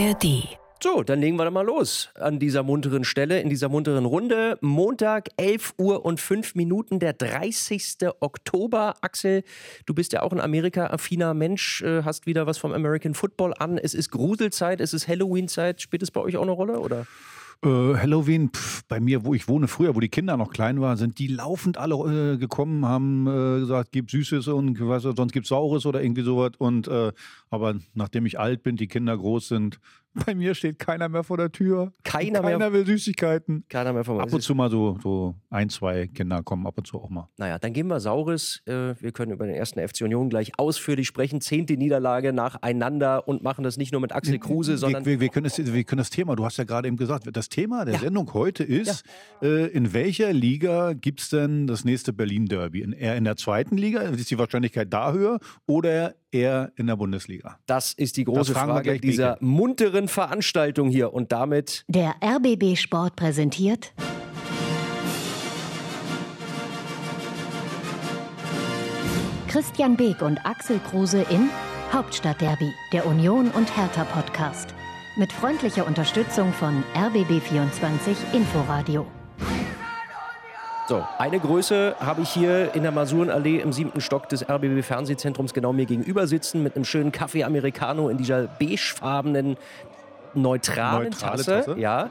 ARD. So, dann legen wir doch mal los an dieser munteren Stelle, in dieser munteren Runde. Montag, 11 Uhr und 5 Minuten, der 30. Oktober. Axel, du bist ja auch ein Amerika-affiner Mensch, äh, hast wieder was vom American Football an. Es ist Gruselzeit, es ist Halloween-Zeit. Spielt es bei euch auch eine Rolle, oder? Äh, Halloween, pf, bei mir, wo ich wohne früher, wo die Kinder noch klein waren, sind die laufend alle äh, gekommen, haben äh, gesagt, gib Süßes und was, sonst gibt's Saures oder irgendwie sowas. Und äh, aber nachdem ich alt bin, die Kinder groß sind, bei mir steht keiner mehr vor der Tür. Keiner keiner mehr- will Süßigkeiten. Keiner mehr vom Ab und zu mal so, so ein, zwei Kinder kommen ab und zu auch mal. Naja, dann gehen wir Saures. Äh, wir können über den ersten FC Union gleich ausführlich sprechen. Zehnte Niederlage nacheinander und machen das nicht nur mit Axel Kruse, sondern wir, wir, wir, können das, wir können das Thema, du hast ja gerade eben gesagt, das Thema der Ja. Sendung heute ist, äh, in welcher Liga gibt's denn das nächste Berlin-Derby? In, eher in der zweiten Liga? Ist die Wahrscheinlichkeit da höher? Oder eher in der Bundesliga? das ist die große Das fragen wir Frage gleich dieser Beke. Munteren Veranstaltung hier. Und damit Der RBB Sport präsentiert Christian Beek und Axel Kruse in Hauptstadtderby, der Union und Hertha Podcast. Mit freundlicher Unterstützung von RBB24 Inforadio. So, eine Größe habe ich hier in der Masurenallee im siebten Stock des RBB Fernsehzentrums genau mir gegenüber sitzen mit einem schönen Kaffee Americano in dieser beigefarbenen neutralen Neutrale Tasse. Tasse. Ja.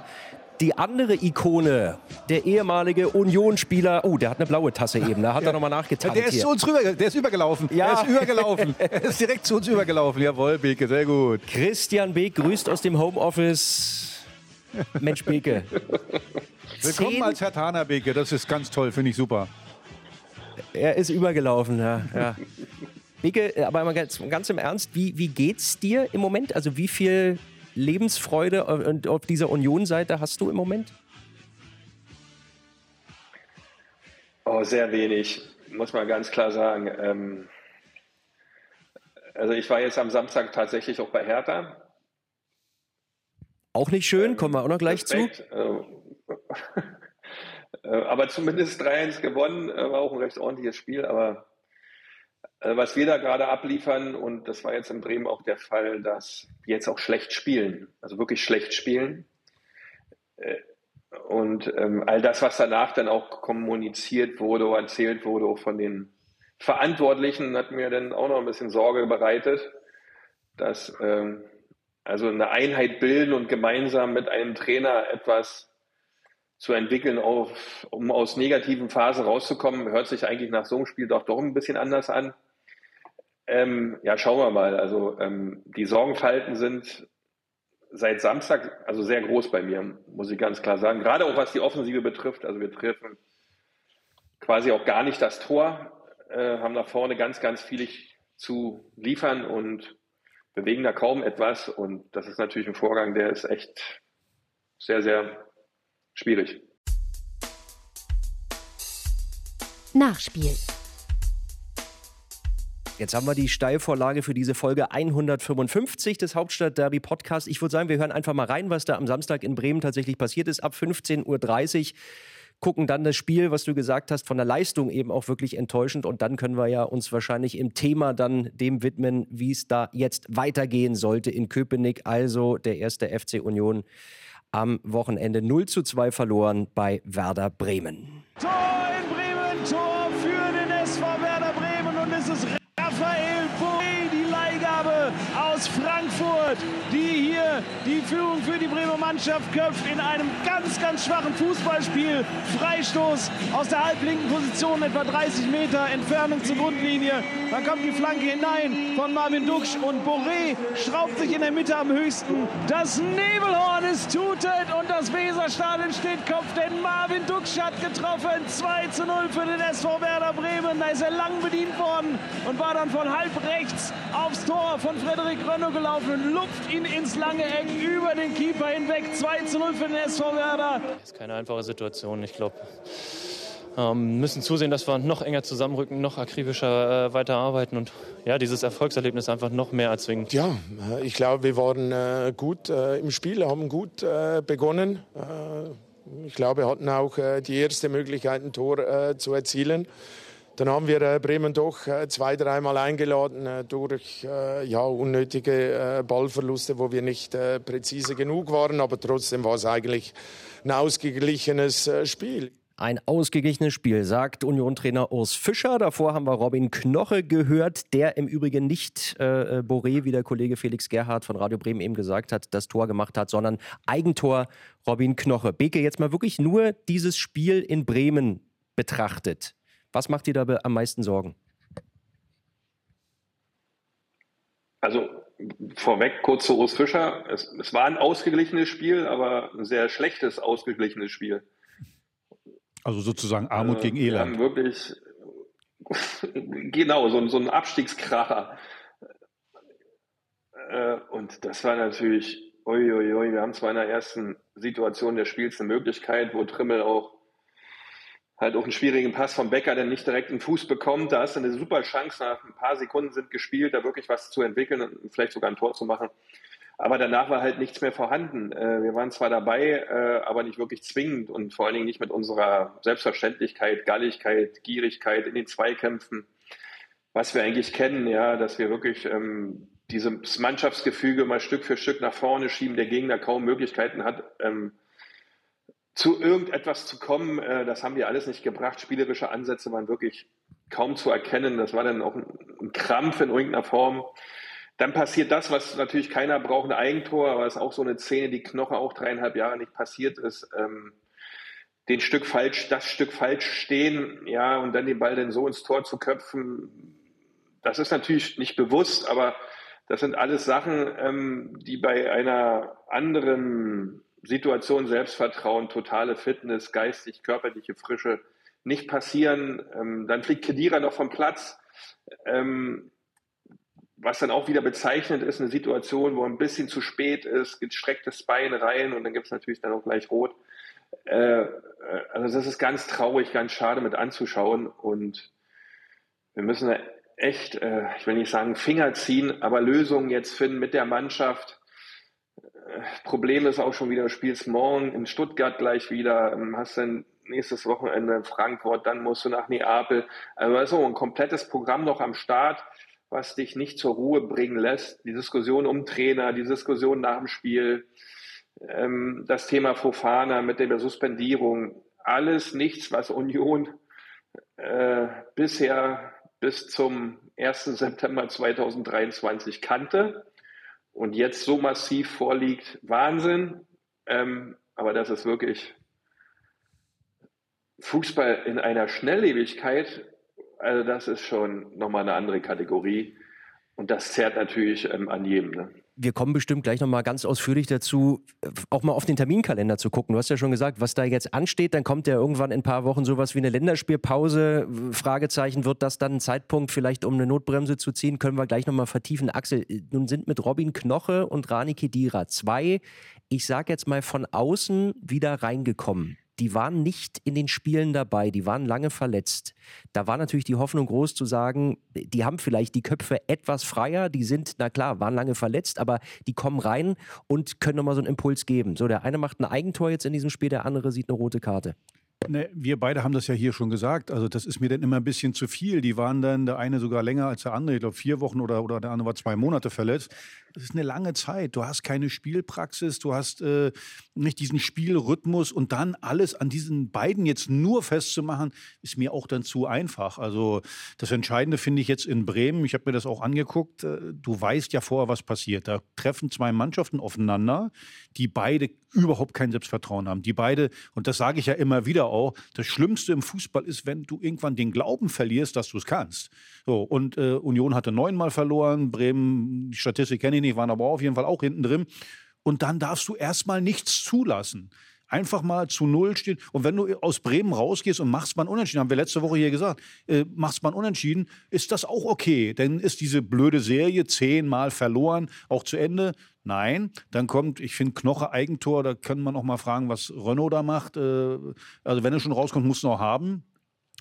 Die andere Ikone, der ehemalige Unionsspieler, oh, der hat eine blaue Tasse eben, da hat er nochmal nachgetankt der ist hier. zu uns rüber, der ist übergelaufen. Ja. Der ist übergelaufen. er ist direkt zu uns übergelaufen. Jawohl, Beke, sehr gut. Christian Beek grüßt aus dem Homeoffice. Mensch Beke. Willkommen Zehn- als Herr Taner, Beke. Das ist ganz toll, finde ich super. Er ist übergelaufen, ja. ja. Beke, aber mal ganz, ganz im Ernst, wie, wie geht's dir im Moment? Also wie viel Lebensfreude auf, und auf dieser Union-Seite hast du im Moment? Oh, sehr wenig, muss man ganz klar sagen. Ähm, also ich war jetzt am Samstag tatsächlich auch bei Hertha. Auch nicht schön, kommen wir auch noch gleich zu. Respekt. Äh, äh, aber zumindest 3-1 gewonnen, äh, war auch ein recht ordentliches Spiel. Aber äh, was wir da gerade abliefern, und das war jetzt in Bremen auch der Fall, dass wir jetzt auch schlecht spielen, also wirklich schlecht spielen. Äh, Und ähm, all das, was danach dann auch kommuniziert wurde erzählt wurde, von den Verantwortlichen, hat mir dann auch noch ein bisschen Sorge bereitet, dass ähm, also eine Einheit bilden und gemeinsam mit einem Trainer etwas zu entwickeln, auf, um aus negativen Phasen rauszukommen, hört sich eigentlich nach so einem Spiel doch doch ein bisschen anders an. Ähm, ja, schauen wir mal. Also ähm, die Sorgenfalten sind seit Samstag also sehr groß bei mir, muss ich ganz klar sagen. Gerade auch was die Offensive betrifft. Also wir treffen quasi auch gar nicht das Tor, äh, haben nach vorne ganz, ganz viel zu liefern und bewegen da kaum etwas. Und das ist natürlich ein Vorgang, der ist echt sehr, sehr schwierig. Nachspiel. Jetzt haben wir die Steilvorlage für diese Folge 155 des Hauptstadt Derby Podcast. Ich würde sagen, wir hören einfach mal rein, was da am Samstag in Bremen tatsächlich passiert ist. Ab 15.30 Uhr gucken dann das Spiel, was du gesagt hast, von der Leistung eben auch wirklich enttäuschend. Und dann können wir ja uns wahrscheinlich im Thema dann dem widmen, wie es da jetzt weitergehen sollte in Köpenick. Also der erste FC Union am Wochenende 0 zu 2 verloren bei Werder Bremen. Tor die Führung für die Bremer Mannschaft köpft in einem ganz, ganz schwachen Fußballspiel. Freistoß aus der halblinken Position, etwa 30 Meter Entfernung zur Grundlinie. Dann kommt die Flanke hinein von Marvin Duksch und Boré schraubt sich in der Mitte am höchsten. Das Nebelhorn ist tutet und das Weserstadion steht Kopf, denn Marvin Duksch hat getroffen. 2 zu 0 für den SV Werder Bremen. Da ist er lang bedient worden und war dann von halb rechts aufs Tor von Frederik Rönno gelaufen und lupft ihn ins lange Eck über den Keeper hinweg. 2 zu 0 für den SV Werder. ist keine einfache Situation. Ich glaube, ähm, müssen zusehen, dass wir noch enger zusammenrücken, noch akribischer äh, weiterarbeiten und ja, dieses Erfolgserlebnis einfach noch mehr erzwingen. Ja, äh, ich glaube, wir waren äh, gut äh, im Spiel, haben gut äh, begonnen. Äh, ich glaube, wir hatten auch äh, die erste Möglichkeit, ein Tor äh, zu erzielen. Dann haben wir äh, Bremen doch äh, zwei, dreimal eingeladen äh, durch ja, unnötige Ballverluste, wo wir nicht präzise genug waren. Aber trotzdem war es eigentlich ein ausgeglichenes Spiel. Ein ausgeglichenes Spiel, sagt Union-Trainer Urs Fischer. Davor haben wir Robin Knoche gehört, der im Übrigen nicht äh, Boré, wie der Kollege Felix Gerhardt von Radio Bremen eben gesagt hat, das Tor gemacht hat, sondern Eigentor Robin Knoche. Beke, jetzt mal wirklich nur dieses Spiel in Bremen betrachtet. Was macht dir da am meisten Sorgen? Also vorweg kurz zu Urs Fischer. Es, es, war ein ausgeglichenes Spiel, aber ein sehr schlechtes ausgeglichenes Spiel. Also sozusagen Armut äh, gegen Elend. Wir haben wirklich, genau, so, so ein Abstiegskracher. Äh, und das war natürlich, uiuiui, ui, ui, wir haben zwar in der ersten Situation des Spiels eine Möglichkeit, wo Trimmel auch halt auch einen schwierigen Pass vom Becker, der nicht direkt einen Fuß bekommt. Da ist eine super Chance, nach ein paar Sekunden sind gespielt, da wirklich was zu entwickeln und vielleicht sogar ein Tor zu machen. Aber danach war halt nichts mehr vorhanden. Äh, wir waren zwar dabei, äh, aber nicht wirklich zwingend und vor allen Dingen nicht mit unserer Selbstverständlichkeit, Galligkeit, Gierigkeit in den Zweikämpfen, was wir eigentlich kennen, ja, dass wir wirklich ähm, dieses Mannschaftsgefüge mal Stück für Stück nach vorne schieben, der Gegner kaum Möglichkeiten hat, ähm, zu irgendetwas zu kommen. Äh, das haben wir alles nicht gebracht. Spielerische Ansätze waren wirklich kaum zu erkennen. Das war dann auch ein, ein Krampf in irgendeiner Form. Dann passiert das, was natürlich keiner braucht, ein Eigentor, aber es ist auch so eine Szene, die Knoche auch dreieinhalb Jahre nicht passiert ist. Ähm, den Stück falsch, das Stück falsch stehen, ja, und dann den Ball dann so ins Tor zu köpfen, das ist natürlich nicht bewusst, aber das sind alles Sachen, ähm, die bei einer anderen Situation Selbstvertrauen, totale Fitness, geistig, körperliche Frische nicht passieren. Ähm, dann fliegt Kedira noch vom Platz. Ähm, was dann auch wieder bezeichnet ist, eine Situation, wo ein bisschen zu spät ist, gestrecktes Bein rein und dann gibt es natürlich dann auch gleich rot. Äh, äh, also das ist ganz traurig, ganz schade mit anzuschauen und wir müssen echt, äh, ich will nicht sagen Finger ziehen, aber Lösungen jetzt finden mit der Mannschaft. Problem ist auch schon wieder, du spielst morgen in Stuttgart gleich wieder, ähm, hast dann nächstes Wochenende in Frankfurt, dann musst du nach Neapel. Also so ein komplettes Programm noch am Start was dich nicht zur Ruhe bringen lässt. Die Diskussion um Trainer, die Diskussion nach dem Spiel, ähm, das Thema Fofana mit der Suspendierung, alles nichts, was Union äh, bisher bis zum 1. September 2023 kannte und jetzt so massiv vorliegt. Wahnsinn. Ähm, aber das ist wirklich Fußball in einer Schnelllebigkeit, also das ist schon nochmal eine andere Kategorie. Und das zerrt natürlich ähm, an jedem. Ne? Wir kommen bestimmt gleich nochmal ganz ausführlich dazu, auch mal auf den Terminkalender zu gucken. Du hast ja schon gesagt, was da jetzt ansteht. Dann kommt ja irgendwann in ein paar Wochen sowas wie eine Länderspielpause. Fragezeichen, wird das dann ein Zeitpunkt vielleicht, um eine Notbremse zu ziehen? Können wir gleich nochmal vertiefen. Axel, nun sind mit Robin Knoche und Rani Kedira zwei, ich sag jetzt mal von außen wieder reingekommen die waren nicht in den Spielen dabei, die waren lange verletzt. Da war natürlich die Hoffnung groß zu sagen, die haben vielleicht die Köpfe etwas freier, die sind, na klar, waren lange verletzt, aber die kommen rein und können nochmal so einen Impuls geben. So, der eine macht ein Eigentor jetzt in diesem Spiel, der andere sieht eine rote Karte. Ne, wir beide haben das ja hier schon gesagt. Also das ist mir dann immer ein bisschen zu viel. Die waren dann der eine sogar länger als der andere. Ich glaube vier Wochen oder, oder der andere war zwei Monate verletzt. Das ist eine lange Zeit. Du hast keine Spielpraxis, du hast äh, nicht diesen Spielrhythmus und dann alles an diesen beiden jetzt nur festzumachen, ist mir auch dann zu einfach. Also das Entscheidende finde ich jetzt in Bremen, ich habe mir das auch angeguckt, äh, du weißt ja vorher, was passiert. Da treffen zwei Mannschaften aufeinander, die beide überhaupt kein Selbstvertrauen haben. Die beide, und das sage ich ja immer wieder auch, das Schlimmste im Fußball ist, wenn du irgendwann den Glauben verlierst, dass du es kannst. So, und äh, Union hatte neunmal verloren, Bremen, die Statistik kenne ich nicht, waren aber auf jeden Fall auch hinten drin. Und dann darfst du erstmal nichts zulassen. Einfach mal zu Null stehen. Und wenn du aus Bremen rausgehst und machst mal Unentschieden, haben wir letzte Woche hier gesagt, äh, machst mal Unentschieden, ist das auch okay. Dann ist diese blöde Serie zehnmal verloren, auch zu Ende. Nein, dann kommt, ich finde, Knoche Eigentor, da können wir noch mal fragen, was Renault da macht. Äh, also wenn er schon rauskommt, muss er noch haben.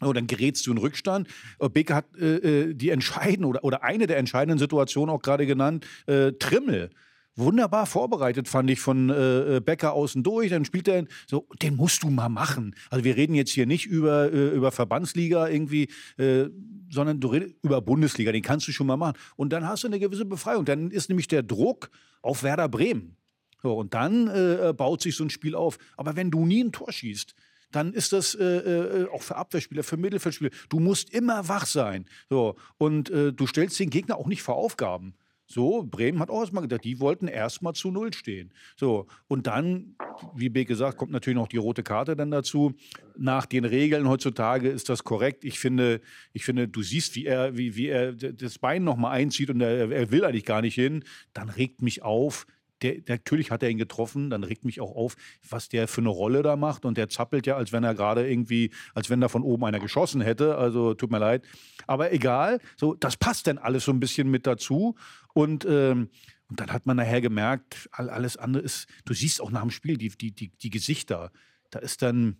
Oh, dann gerätst du in Rückstand. Äh, Beke hat äh, äh, die entscheidende oder, oder eine der entscheidenden Situationen auch gerade genannt, äh, Trimmel wunderbar vorbereitet, fand ich, von äh, äh Becker außen durch. Dann spielt er so, den musst du mal machen. Also wir reden jetzt hier nicht über, äh, über Verbandsliga irgendwie, äh, sondern du redest über Bundesliga, den kannst du schon mal machen. Und dann hast du eine gewisse Befreiung. Dann ist nämlich der Druck auf Werder Bremen. So, und dann baut sich so ein Spiel auf. Aber wenn du nie ein Tor schießt, dann ist das äh, äh, auch für Abwehrspieler, für Mittelfeldspieler. Du musst immer wach sein. So, und äh, du stellst den Gegner auch nicht vor Aufgaben. So, Bremen hat auch erstmal gedacht, die wollten erstmal zu Null stehen. So, und dann, wie B gesagt, kommt natürlich noch die rote Karte dann dazu. Nach den Regeln heutzutage ist das korrekt. Ich finde, ich finde, du siehst, wie er, wie, wie er das Bein nochmal einzieht und er, er will eigentlich gar nicht hin. Dann regt mich auf, der, natürlich hat er ihn getroffen, dann regt mich auch auf, was der für eine Rolle da macht. Und der zappelt ja, als wenn er gerade irgendwie, als wenn da von oben einer geschossen hätte. Also tut mir leid. Aber egal, so, das passt dann alles so ein bisschen mit dazu. Und, ähm, und dann hat man nachher gemerkt, alles andere ist, du siehst auch nach dem Spiel die, die, die, die Gesichter. Da ist dann,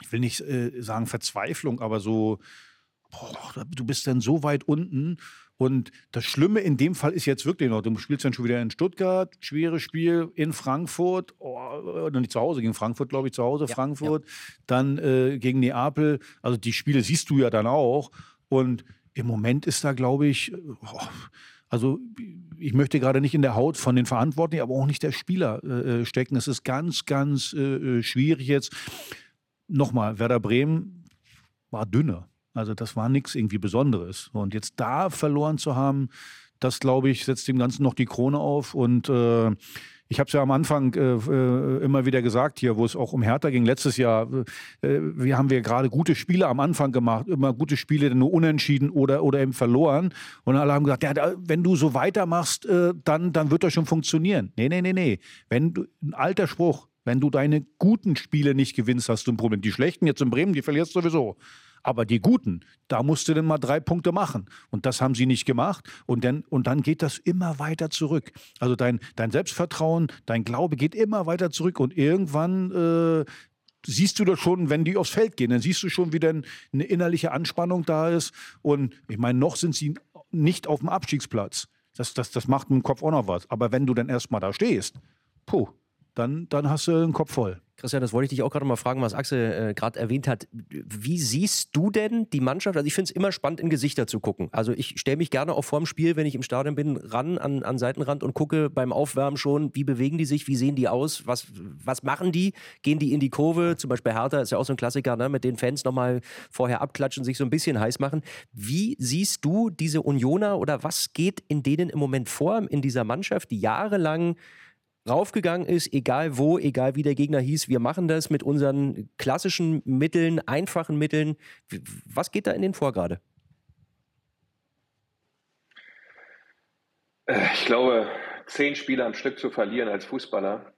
ich will nicht äh, sagen Verzweiflung, aber so, boah, du bist dann so weit unten und das Schlimme in dem Fall ist jetzt wirklich noch, du spielst dann schon wieder in Stuttgart, schweres Spiel, in Frankfurt, oh, oder nicht zu Hause, gegen Frankfurt, glaube ich, zu Hause, ja, Frankfurt, ja. dann äh, gegen Neapel. Also die Spiele siehst du ja dann auch. Und im Moment ist da, glaube ich, oh, also ich möchte gerade nicht in der Haut von den Verantwortlichen, aber auch nicht der Spieler äh, äh stecken. Es ist ganz, ganz äh, äh, schwierig jetzt. Nochmal, Werder Bremen war dünner. Also das war nichts irgendwie Besonderes. Und jetzt da verloren zu haben, das glaube ich, setzt dem Ganzen noch die Krone auf. Und äh, ich habe es ja am Anfang äh, äh, immer wieder gesagt hier, wo es auch um Hertha ging letztes Jahr. Äh, wir haben wir gerade gute Spiele am Anfang gemacht, immer gute Spiele, nur unentschieden oder, oder eben verloren. Und alle haben gesagt, ja, wenn du so weitermachst, äh, dann, dann wird das schon funktionieren. Nee, nee, nee, nee. Wenn du, ein alter Spruch, wenn du deine guten Spiele nicht gewinnst, hast du ein Problem. Die schlechten jetzt in Bremen, die verlierst du sowieso. Aber die Guten, da musst du dann mal drei Punkte machen. Und das haben sie nicht gemacht. Und dann, und dann geht das immer weiter zurück. Also dein, dein Selbstvertrauen, dein Glaube geht immer weiter zurück. Und irgendwann äh, siehst du das schon, wenn die aufs Feld gehen, dann siehst du schon, wie dann eine innerliche Anspannung da ist. Und ich meine, noch sind sie nicht auf dem Abstiegsplatz. Das, das, das macht im Kopf auch noch was. Aber wenn du dann erstmal da stehst, puh, dann, dann hast du den Kopf voll. Christian, das wollte ich dich auch gerade mal fragen, was Axel äh, gerade erwähnt hat. Wie siehst du denn die Mannschaft? Also ich finde es immer spannend, in Gesichter zu gucken. Also ich stelle mich gerne auch vor dem Spiel, wenn ich im Stadion bin, ran an, an Seitenrand und gucke beim Aufwärmen schon, wie bewegen die sich, wie sehen die aus, was, was machen die? Gehen die in die Kurve? Zum Beispiel Hertha ist ja auch so ein Klassiker, ne? mit den Fans nochmal vorher abklatschen, sich so ein bisschen heiß machen. Wie siehst du diese Unioner oder was geht in denen im Moment vor in dieser Mannschaft, die jahrelang raufgegangen ist, egal wo, egal wie der Gegner hieß. Wir machen das mit unseren klassischen Mitteln, einfachen Mitteln. Was geht da in den vor gerade? Äh, ich glaube, zehn Spiele am Stück zu verlieren als Fußballer,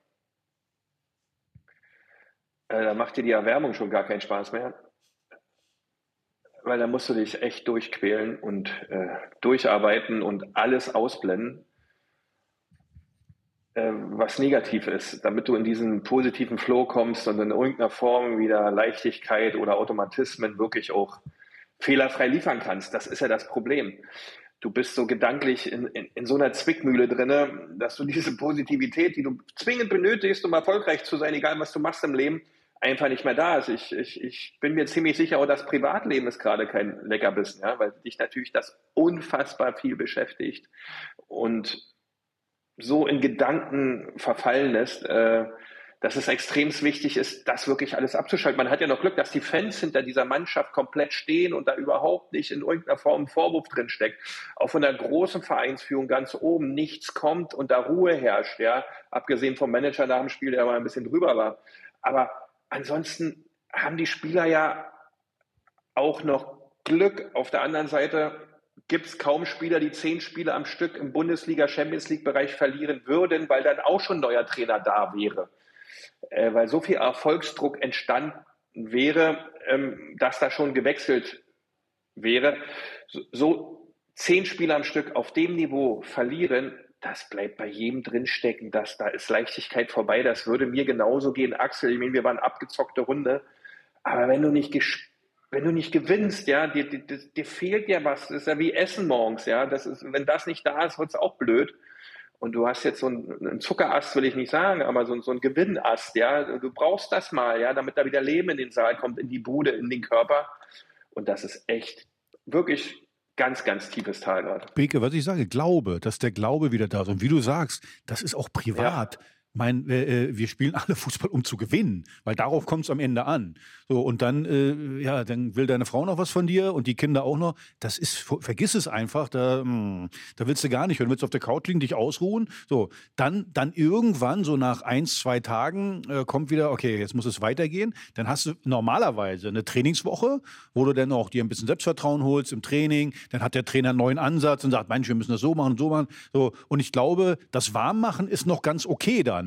äh, da macht dir die Erwärmung schon gar keinen Spaß mehr. Weil da musst du dich echt durchquälen und äh, durcharbeiten und alles ausblenden. Äh, was negativ ist, damit du in diesen positiven Flow kommst und in irgendeiner Form wieder Leichtigkeit oder Automatismen wirklich auch fehlerfrei liefern kannst. Das ist ja das Problem. Du bist so gedanklich in, in, in so einer Zwickmühle drinne, dass du diese Positivität, die du zwingend benötigst, um erfolgreich zu sein, egal was du machst im Leben, einfach nicht mehr da ist. Ich, ich, ich bin mir ziemlich sicher, auch das Privatleben ist gerade kein Leckerbissen, ja, weil dich natürlich das unfassbar viel beschäftigt. Und so in Gedanken verfallen lässt, äh, dass es extrem wichtig ist, das wirklich alles abzuschalten. Man hat ja noch Glück, dass die Fans hinter dieser Mannschaft komplett stehen und da überhaupt nicht in irgendeiner Form ein Vorwurf drin steckt. Auch von der großen Vereinsführung ganz oben nichts kommt und da Ruhe herrscht, ja. Abgesehen vom Manager nach dem Spiel, der mal ein bisschen drüber war. Aber ansonsten haben die Spieler ja auch noch Glück. Auf der anderen Seite gibt es kaum Spieler, die zehn Spiele am Stück im Bundesliga, Champions League-Bereich verlieren würden, weil dann auch schon neuer Trainer da wäre. Äh, weil so viel Erfolgsdruck entstanden wäre, ähm, dass da schon gewechselt wäre. So, so zehn Spiele am Stück auf dem Niveau verlieren, das bleibt bei jedem drinstecken, dass da ist Leichtigkeit vorbei. Das würde mir genauso gehen, Axel. Ich meine, wir waren abgezockte Runde. Aber wenn du nicht gespielt wenn du nicht gewinnst, ja, dir, dir, dir fehlt ja was. Das ist ja wie Essen morgens, ja. Das ist, wenn das nicht da ist, wird es auch blöd. und du hast jetzt so einen, einen Zuckerast, will ich nicht sagen, aber so, so einen Gewinnast, ja. Du brauchst das mal, ja, damit da wieder Leben in den Saal kommt, in die Bude, in den Körper. Und das ist echt wirklich ganz, ganz tiefes Tal gerade. Beke, was ich sage, Glaube, dass der Glaube wieder da ist. Und wie du sagst, das ist auch privat. Ja mein, äh, äh, wir spielen alle Fußball, um zu gewinnen, weil darauf kommt es am Ende an. So, und dann, äh, ja, dann will deine Frau noch was von dir und die Kinder auch noch. Das ist, vergiss es einfach, da, mh, hm, da willst du gar nicht. Du willst auf der Couch liegen, dich ausruhen. So, dann, dann irgendwann, so nach eins, zwei Tagen, äh, kommt wieder, okay, jetzt muss es weitergehen. Dann hast du normalerweise eine Trainingswoche, wo du dann auch dir ein bisschen Selbstvertrauen holst im Training. Dann hat der Trainer einen neuen Ansatz und sagt, Mensch, wir müssen das so machen, so machen. So, und ich glaube, das Warmmachen ist noch ganz okay dann.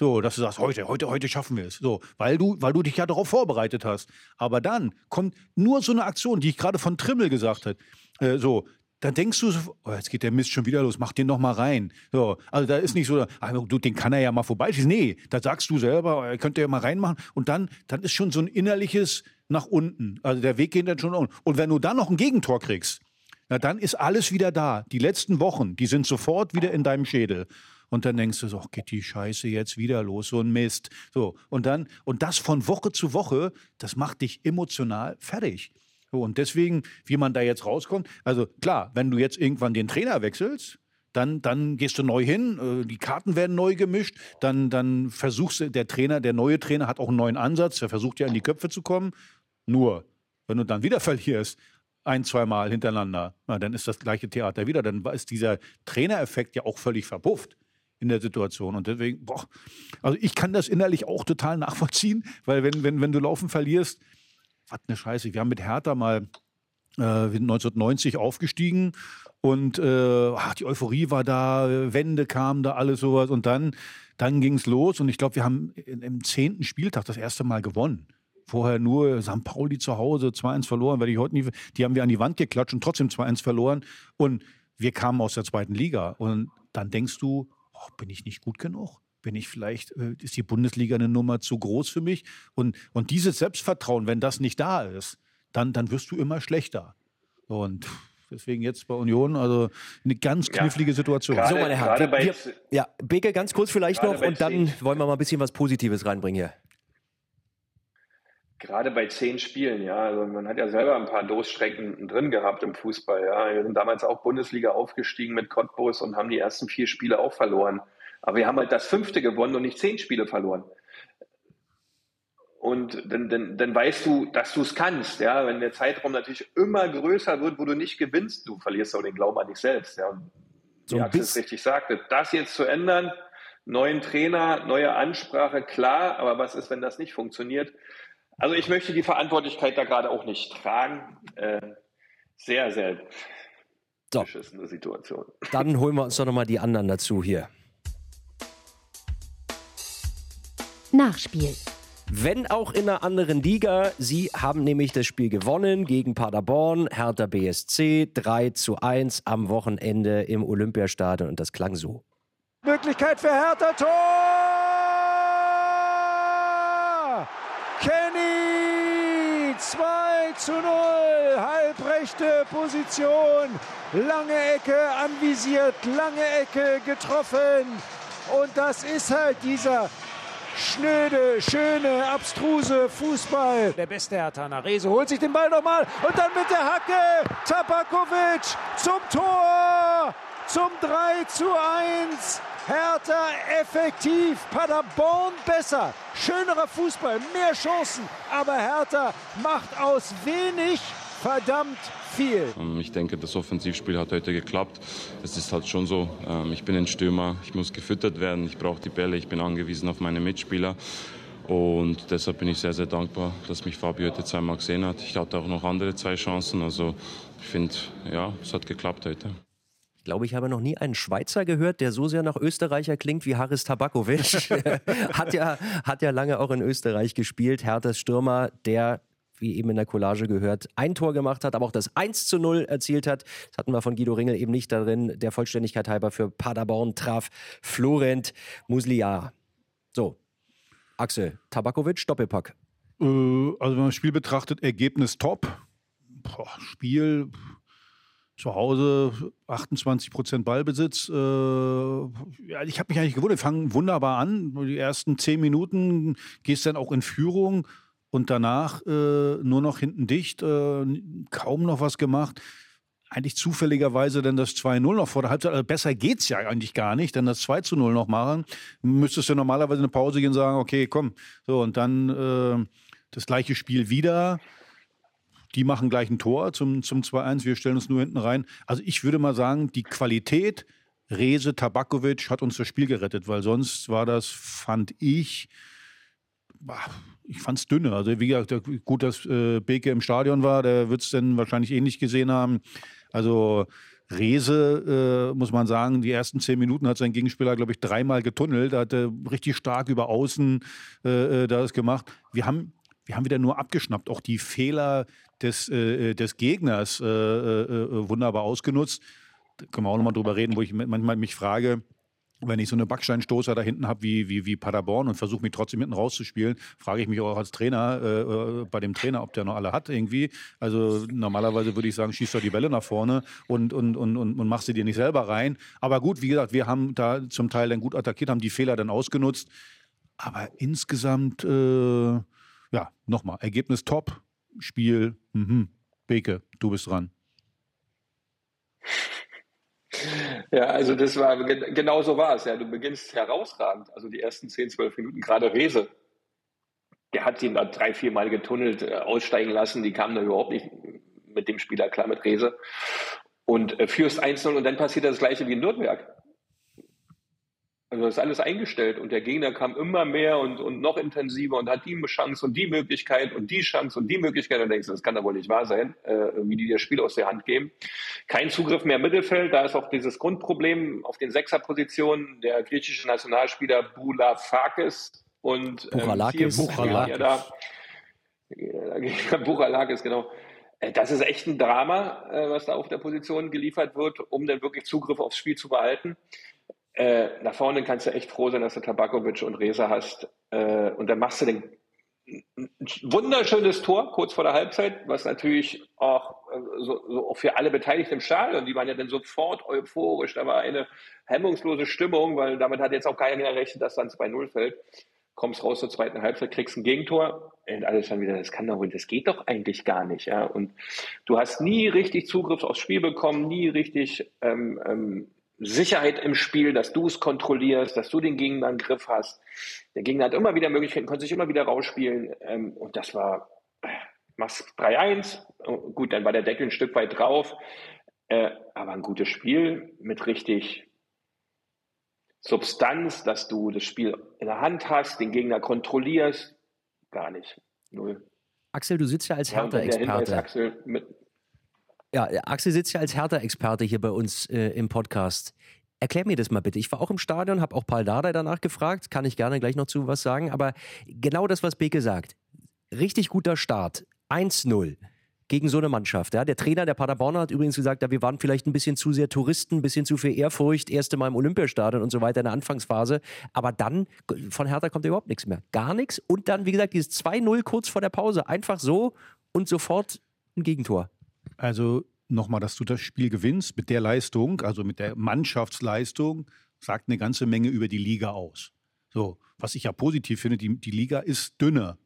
So, dass du sagst, heute, heute, heute schaffen wir es. So, weil du, weil du dich ja darauf vorbereitet hast. Aber dann kommt nur so eine Aktion, die ich gerade von Trimmel gesagt habe. Äh, so, dann denkst du, oh, jetzt geht der Mist schon wieder los, mach den noch mal rein. So, also da ist nicht so, ah, du, den kann er ja mal vorbeischießen. Nee, da sagst du selber, er könnte ja mal reinmachen. Und dann, dann ist schon so ein innerliches nach unten. Also der Weg geht dann schon unten. Und wenn du dann noch ein Gegentor kriegst, na, dann ist alles wieder da. Die letzten Wochen, die sind sofort wieder in deinem Schädel. Und dann denkst du so, geht die Scheiße jetzt wieder los, so ein Mist. So, und dann, und das von Woche zu Woche, das macht dich emotional fertig. So, und deswegen, wie man da jetzt rauskommt, also klar, wenn du jetzt irgendwann den Trainer wechselst, dann, dann gehst du neu hin, äh, die Karten werden neu gemischt, dann, dann versuchst du, der Trainer, der neue Trainer hat auch einen neuen Ansatz, der versucht ja in die Köpfe zu kommen. Nur, wenn du dann wieder verlierst, ein, zweimal hintereinander, na, dann ist das gleiche Theater wieder. Dann ist dieser Trainereffekt ja auch völlig verpufft in der Situation. Und deswegen, boah, also ich kann das innerlich auch total nachvollziehen, weil wenn, wenn, wenn du Laufen verlierst, was eine Scheiße. Wir haben mit Hertha mal äh, 1990 aufgestiegen und äh, ach, die Euphorie war da, Wände kamen da, alles sowas. Und dann, dann ging es los und ich glaube, wir haben im zehnten Spieltag das erste Mal gewonnen. Vorher nur St. Pauli zu Hause, 2-1 verloren, weil ich heute nie, die haben wir an die Wand geklatscht und trotzdem 2-1 verloren. Und wir kamen aus der zweiten Liga. Und dann denkst du, oh, bin ich nicht gut genug? Bin ich vielleicht, äh, ist die Bundesliga eine Nummer zu groß für mich? Und, und dieses Selbstvertrauen, wenn das nicht da ist, dann, dann wirst du immer schlechter. Und Deswegen jetzt bei Union, also eine ganz knifflige ja, Situation. Grade, so, meine Herren. Wir, ja, Beke, ganz kurz vielleicht noch und dann wollen wir mal ein bisschen was Positives reinbringen hier. Gerade bei zehn Spielen, ja. Also man hat ja selber ein paar Durststrecken drin gehabt im Fußball, ja. Wir sind damals auch Bundesliga aufgestiegen mit Cottbus und haben die ersten vier Spiele auch verloren. Aber wir haben halt das fünfte gewonnen und nicht zehn Spiele verloren. Und dann, dann, dann weißt du, dass du es kannst. Ja? Wenn der Zeitraum natürlich immer größer wird, wo du nicht gewinnst, du verlierst auch den Glauben an dich selbst. Ja? Und so wie Axel es richtig sagte, das jetzt zu ändern, neuen Trainer, neue Ansprache, klar, aber was ist, wenn das nicht funktioniert? Also ich möchte die Verantwortlichkeit da gerade auch nicht tragen. Äh, sehr, sehr so. beschissene Situation. Dann holen wir uns doch nochmal die anderen dazu hier. Nachspiel. Wenn auch in einer anderen Liga. Sie haben nämlich das Spiel gewonnen gegen Paderborn, Hertha BSC 3 zu 1 am Wochenende im Olympiastadion und das klang so. Möglichkeit für Hertha Tor! 2 zu 0, halbrechte Position, lange Ecke anvisiert, lange Ecke getroffen und das ist halt dieser schnöde, schöne, abstruse Fußball. Der beste Hertha Rese holt sich den Ball nochmal und dann mit der Hacke Tabakovic zum Tor, zum 3 zu 1. Hertha effektiv, Paderborn besser, schönerer Fußball, mehr Chancen, aber Hertha macht aus wenig verdammt viel. Ähm, ich denke, das Offensivspiel hat heute geklappt. Es ist halt schon so, ähm, ich bin ein Stürmer, ich muss gefüttert werden, ich brauche die Bälle, ich bin angewiesen auf meine Mitspieler. Und deshalb bin ich sehr, sehr dankbar, dass mich Fabio heute zweimal gesehen hat. Ich hatte auch noch andere zwei Chancen. Also ich finde, ja, es hat geklappt heute. Ich glaube, ich habe noch nie einen Schweizer gehört, der so sehr nach Österreicher klingt wie Haris Tabakovic. hat, ja, hat ja lange auch in Österreich gespielt. Herthas Stürmer, der wie eben in der Collage gehört, ein Tor gemacht hat, aber auch das 1 zu 0 erzielt hat. Das hatten wir von Guido Ringel eben nicht darin. Der Vollständigkeit halber für Paderborn traf Florent Muslia. So, Axel, Tabakovic, Doppelpack. Äh, also wenn man das Spiel betrachtet, Ergebnis top. Boah, Spiel zu Hause 28 Prozent Ballbesitz. Äh, ja, ich habe mich eigentlich gewundert. Wir fangen wunderbar an. Die ersten zehn Minuten gehst dann auch in Führung und danach äh, nur noch hinten dicht. Äh, kaum noch was gemacht. Eigentlich zufälligerweise dann das 2-0 noch vor der Halbzeit. Also besser es ja eigentlich gar nicht, denn das 2 0 noch machen. Müsstest du normalerweise eine Pause gehen und sagen, okay, komm. So, und dann äh, das gleiche Spiel wieder. Die machen gleich ein Tor zum, zum 2-1. Wir stellen uns nur hinten rein. Also ich würde mal sagen, die Qualität Rese Tabakovic hat uns das Spiel gerettet, weil sonst war das, fand ich, ich fand es dünne. Also wie gesagt, gut, dass äh, Beke im Stadion war, der wird es dann wahrscheinlich ähnlich gesehen haben. Also Rese, äh, muss man sagen, die ersten zehn Minuten hat sein Gegenspieler, glaube ich, dreimal getunnelt. Da hat er richtig stark über außen äh, äh das gemacht. Wir haben wir haben wieder nur abgeschnappt, auch die Fehler des, äh, äh des Gegners äh, äh, äh, wunderbar ausgenutzt. Da können wir auch nochmal drüber reden, wo ich manchmal mich frage, wenn ich so eine Backsteinstoßer da hinten habe wie, wie, wie Paderborn und versuche mich trotzdem hinten rauszuspielen, frage ich mich auch als Trainer, äh, bei dem Trainer, ob der noch alle hat irgendwie. Also normalerweise würde ich sagen, schieß doch die Bälle nach vorne und, und, und, und, und mach sie dir nicht selber rein. Aber gut, wie gesagt, wir haben da zum Teil dann gut attackiert, haben die Fehler dann ausgenutzt. Aber insgesamt äh, ja, nochmal, Ergebnis top, Spiel, mhm. Beke, du bist dran. Ja, also das war, genau so war es. Ja. Du beginnst herausragend. Also die ersten 10, 12 Minuten, gerade Rese, der hat ihn da drei, vier Mal getunnelt, äh, aussteigen lassen. Die kamen da überhaupt nicht mit dem Spieler klar, mit Rese. Und äh, führst 1-0 und dann passiert das gleiche wie in Nürnberg. Also das ist alles eingestellt und der Gegner kam immer mehr und, und noch intensiver und hat die Chance und die Möglichkeit und die Chance und die Möglichkeit. Und denkst, das kann doch wohl nicht wahr sein, äh, wie die das Spiel aus der Hand geben. Kein Zugriff mehr im Mittelfeld, da ist auch dieses Grundproblem auf den Sechserpositionen. Der griechische Nationalspieler Bula Fakis und ähm, Buchalakis. Buchalakis. Da, Buchalakis, genau. Äh, das ist echt ein Drama, äh, was da auf der Position geliefert wird, um dann wirklich Zugriff aufs Spiel zu behalten äh, nach vorne kannst du echt froh sein, dass du Tabakovic und Reza hast. Äh, und dann machst du den wunderschönes Tor kurz vor der Halbzeit, was natürlich auch äh, so, so für alle Beteiligten im Stadion, die waren ja dann sofort euphorisch. Da war eine hemmungslose Stimmung, weil damit hat jetzt auch keiner gerechnet, dass dann 2-0 fällt. Kommst raus zur zweiten Halbzeit, kriegst ein Gegentor und alles dann wieder, das kann doch, das geht doch eigentlich gar nicht. Ja? Und du hast nie richtig Zugriff aufs Spiel bekommen, nie richtig ähm, ähm, Sicherheit im Spiel, dass du es kontrollierst, dass du den Gegner im Griff hast. Der Gegner hat immer wieder Möglichkeiten, konnte sich immer wieder rausspielen. Ähm, und das war, machst 3-1. Gut, dann war der Deckel ein Stück weit drauf. Äh, aber ein gutes Spiel mit richtig Substanz, dass du das Spiel in der Hand hast, den Gegner kontrollierst. Gar nicht. Null. Axel, du sitzt ja als Hertha-Experte. Axel mit, ja, Axel sitzt ja als Hertha-Experte hier bei uns äh, im Podcast. Erklär mir das mal bitte. Ich war auch im Stadion, habe auch Paul Dardai danach gefragt, kann ich gerne gleich noch zu was sagen, aber genau das, was Beke sagt. Richtig guter Start. 1-0 gegen so eine Mannschaft. Ja. Der Trainer der Paderborner hat übrigens gesagt, ja, wir waren vielleicht ein bisschen zu sehr Touristen, ein bisschen zu viel Ehrfurcht, erste Mal im Olympiastadion und so weiter in der Anfangsphase. Aber dann, von Hertha kommt überhaupt nichts mehr. Gar nichts. Und dann, wie gesagt, dieses 2-0 kurz vor der Pause. Einfach so und sofort ein Gegentor. Also nochmal, dass du das Spiel gewinnst mit der Leistung, also mit der Mannschaftsleistung, sagt eine ganze Menge über die Liga aus. So, was ich ja positiv finde, die, die Liga ist dünner.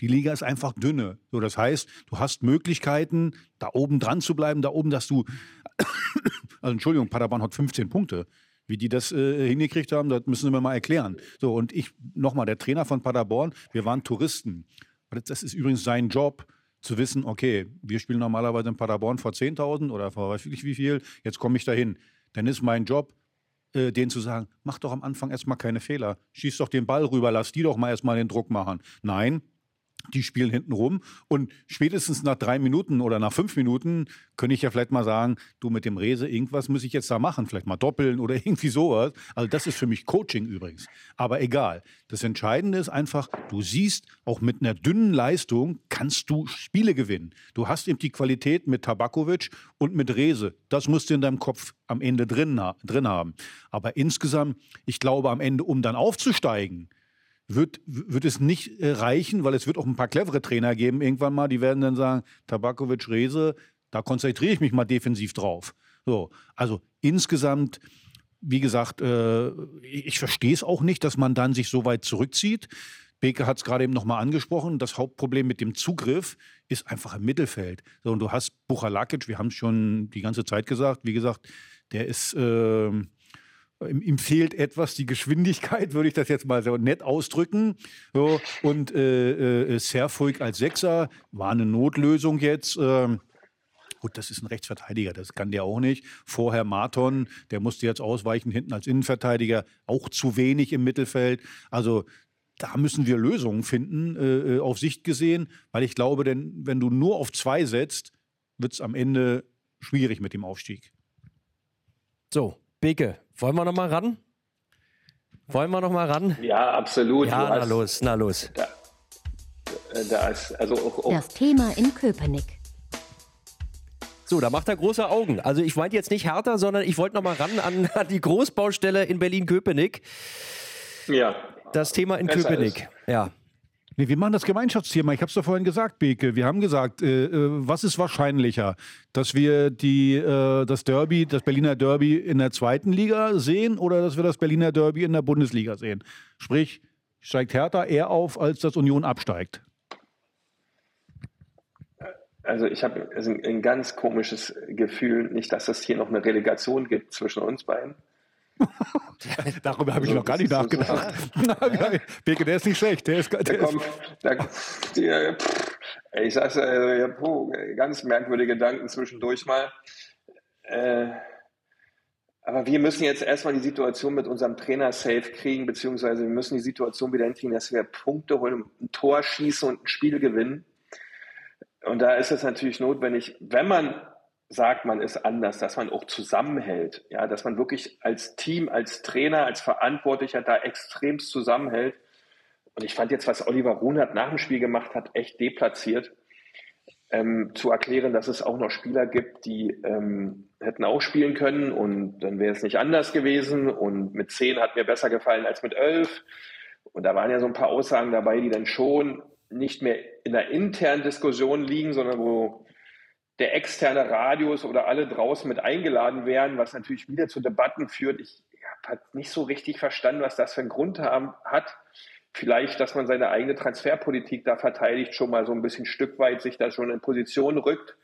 Die Liga ist einfach dünne. So, das heißt, du hast Möglichkeiten, da oben dran zu bleiben, da oben, dass du, also Entschuldigung, Paderborn hat 15 Punkte. Wie die das äh, hingekriegt haben, das müssen wir mal erklären. So, und ich, nochmal, der Trainer von Paderborn, wir waren Touristen. Das ist übrigens sein Job zu wissen, okay, wir spielen normalerweise in Paderborn vor 10.000 oder vor weiß ich wie viel, jetzt komme ich dahin. Dann ist mein Job, äh, denen zu sagen, mach doch am Anfang erstmal keine Fehler. Schieß doch den Ball rüber, lass die doch mal erstmal den Druck machen. Nein, die spielen hinten rum und spätestens nach drei Minuten oder nach fünf Minuten könnte ich ja vielleicht mal sagen, du mit dem Rese, irgendwas muss ich jetzt da machen, vielleicht mal doppeln oder irgendwie sowas. Also das ist für mich Coaching übrigens. Aber egal. Das Entscheidende ist einfach, du siehst, auch mit einer dünnen Leistung kannst du Spiele gewinnen. Du hast eben die Qualität mit Tabakovic und mit Rese. Das musst du in deinem Kopf am Ende drin, drin haben. Aber insgesamt, ich glaube, am Ende, um dann aufzusteigen, wird, wird es nicht äh, reichen, weil es wird auch ein paar clevere Trainer geben irgendwann mal, die werden dann sagen, Tabakovic, Rese, Da konzentriere ich mich mal defensiv drauf. So, also insgesamt, wie gesagt, äh, ich verstehe es auch nicht, dass man dann sich so weit zurückzieht. Beke hat es gerade eben nochmal angesprochen. Das Hauptproblem mit dem Zugriff ist einfach im Mittelfeld. So, und du hast Buchalakic, wir haben es schon die ganze Zeit gesagt, wie gesagt, der ist. Äh, ihm, fehlt etwas die Geschwindigkeit, würde ich das jetzt mal so nett ausdrücken. So, und äh, äh, Serfuig als Sechser war eine Notlösung jetzt. Ähm, Gut, das ist ein Rechtsverteidiger, das kann der auch nicht. Vorher Marton, der musste jetzt ausweichen hinten als Innenverteidiger, auch zu wenig im Mittelfeld. Also da müssen wir Lösungen finden, äh, äh, auf Sicht gesehen, weil ich glaube, denn wenn du nur auf zwei setzt, wird es am Ende schwierig mit dem Aufstieg. So, Beke, wollen wir noch mal ran? Wollen wir noch mal ran? Ja, absolut. Ja, na los, na los. Da, äh, da ist also auch, auch das Thema in Köpenick. So, da macht er große Augen. Also ich meinte jetzt nicht härter, sondern ich wollte noch mal ran an, an die Großbaustelle in Berlin-Köpenick. Ja das Thema in Köpenick. Ja. Nee, wir machen das Gemeinschaftsthema. Ich habe es doch vorhin gesagt, Beke. Wir haben gesagt, äh, äh, was ist wahrscheinlicher, dass wir die, äh, das Derby, das Berliner Derby in der zweiten Liga sehen oder dass wir das Berliner Derby in der Bundesliga sehen? Sprich, steigt Hertha eher auf, als dass Union absteigt? Also ich habe ein, ein ganz komisches Gefühl, nicht, dass es hier noch eine Relegation gibt zwischen uns beiden. Darüber habe ich also, noch gar nicht nachgedacht. Birke, der ist nicht schlecht. Der ist, der da kommt, da, die, pff, ich sag's äh, puh, ganz merkwürdige Gedanken zwischendurch mal. Äh, aber wir müssen jetzt erstmal die Situation mit unserem Trainer safe kriegen, beziehungsweise wir müssen die Situation wieder hinkriegen, dass wir Punkte holen, ein Tor schießen und ein Spiel gewinnen. Und da ist es natürlich notwendig, wenn man sagt, man ist anders, dass man auch zusammenhält, ja, dass man wirklich als Team, als Trainer, als Verantwortlicher da extremst zusammenhält. Und ich fand jetzt, was Oliver Runert nach dem Spiel gemacht hat, echt deplatziert. Ähm, zu erklären, dass es auch noch Spieler gibt, die ähm, hätten auch spielen können und dann wäre es nicht anders gewesen und mit zehn hat mir besser gefallen als mit elf. Und da waren ja so ein paar Aussagen dabei, die dann schon nicht mehr in der internen Diskussion liegen, sondern wo der externe Radius oder alle draußen mit eingeladen werden, was natürlich wieder zu Debatten führt. Ich habe nicht so richtig verstanden, was das für einen Grund haben, hat. Vielleicht, dass man seine eigene Transferpolitik da verteidigt, schon mal so ein bisschen Stück weit sich da schon in Position rückt.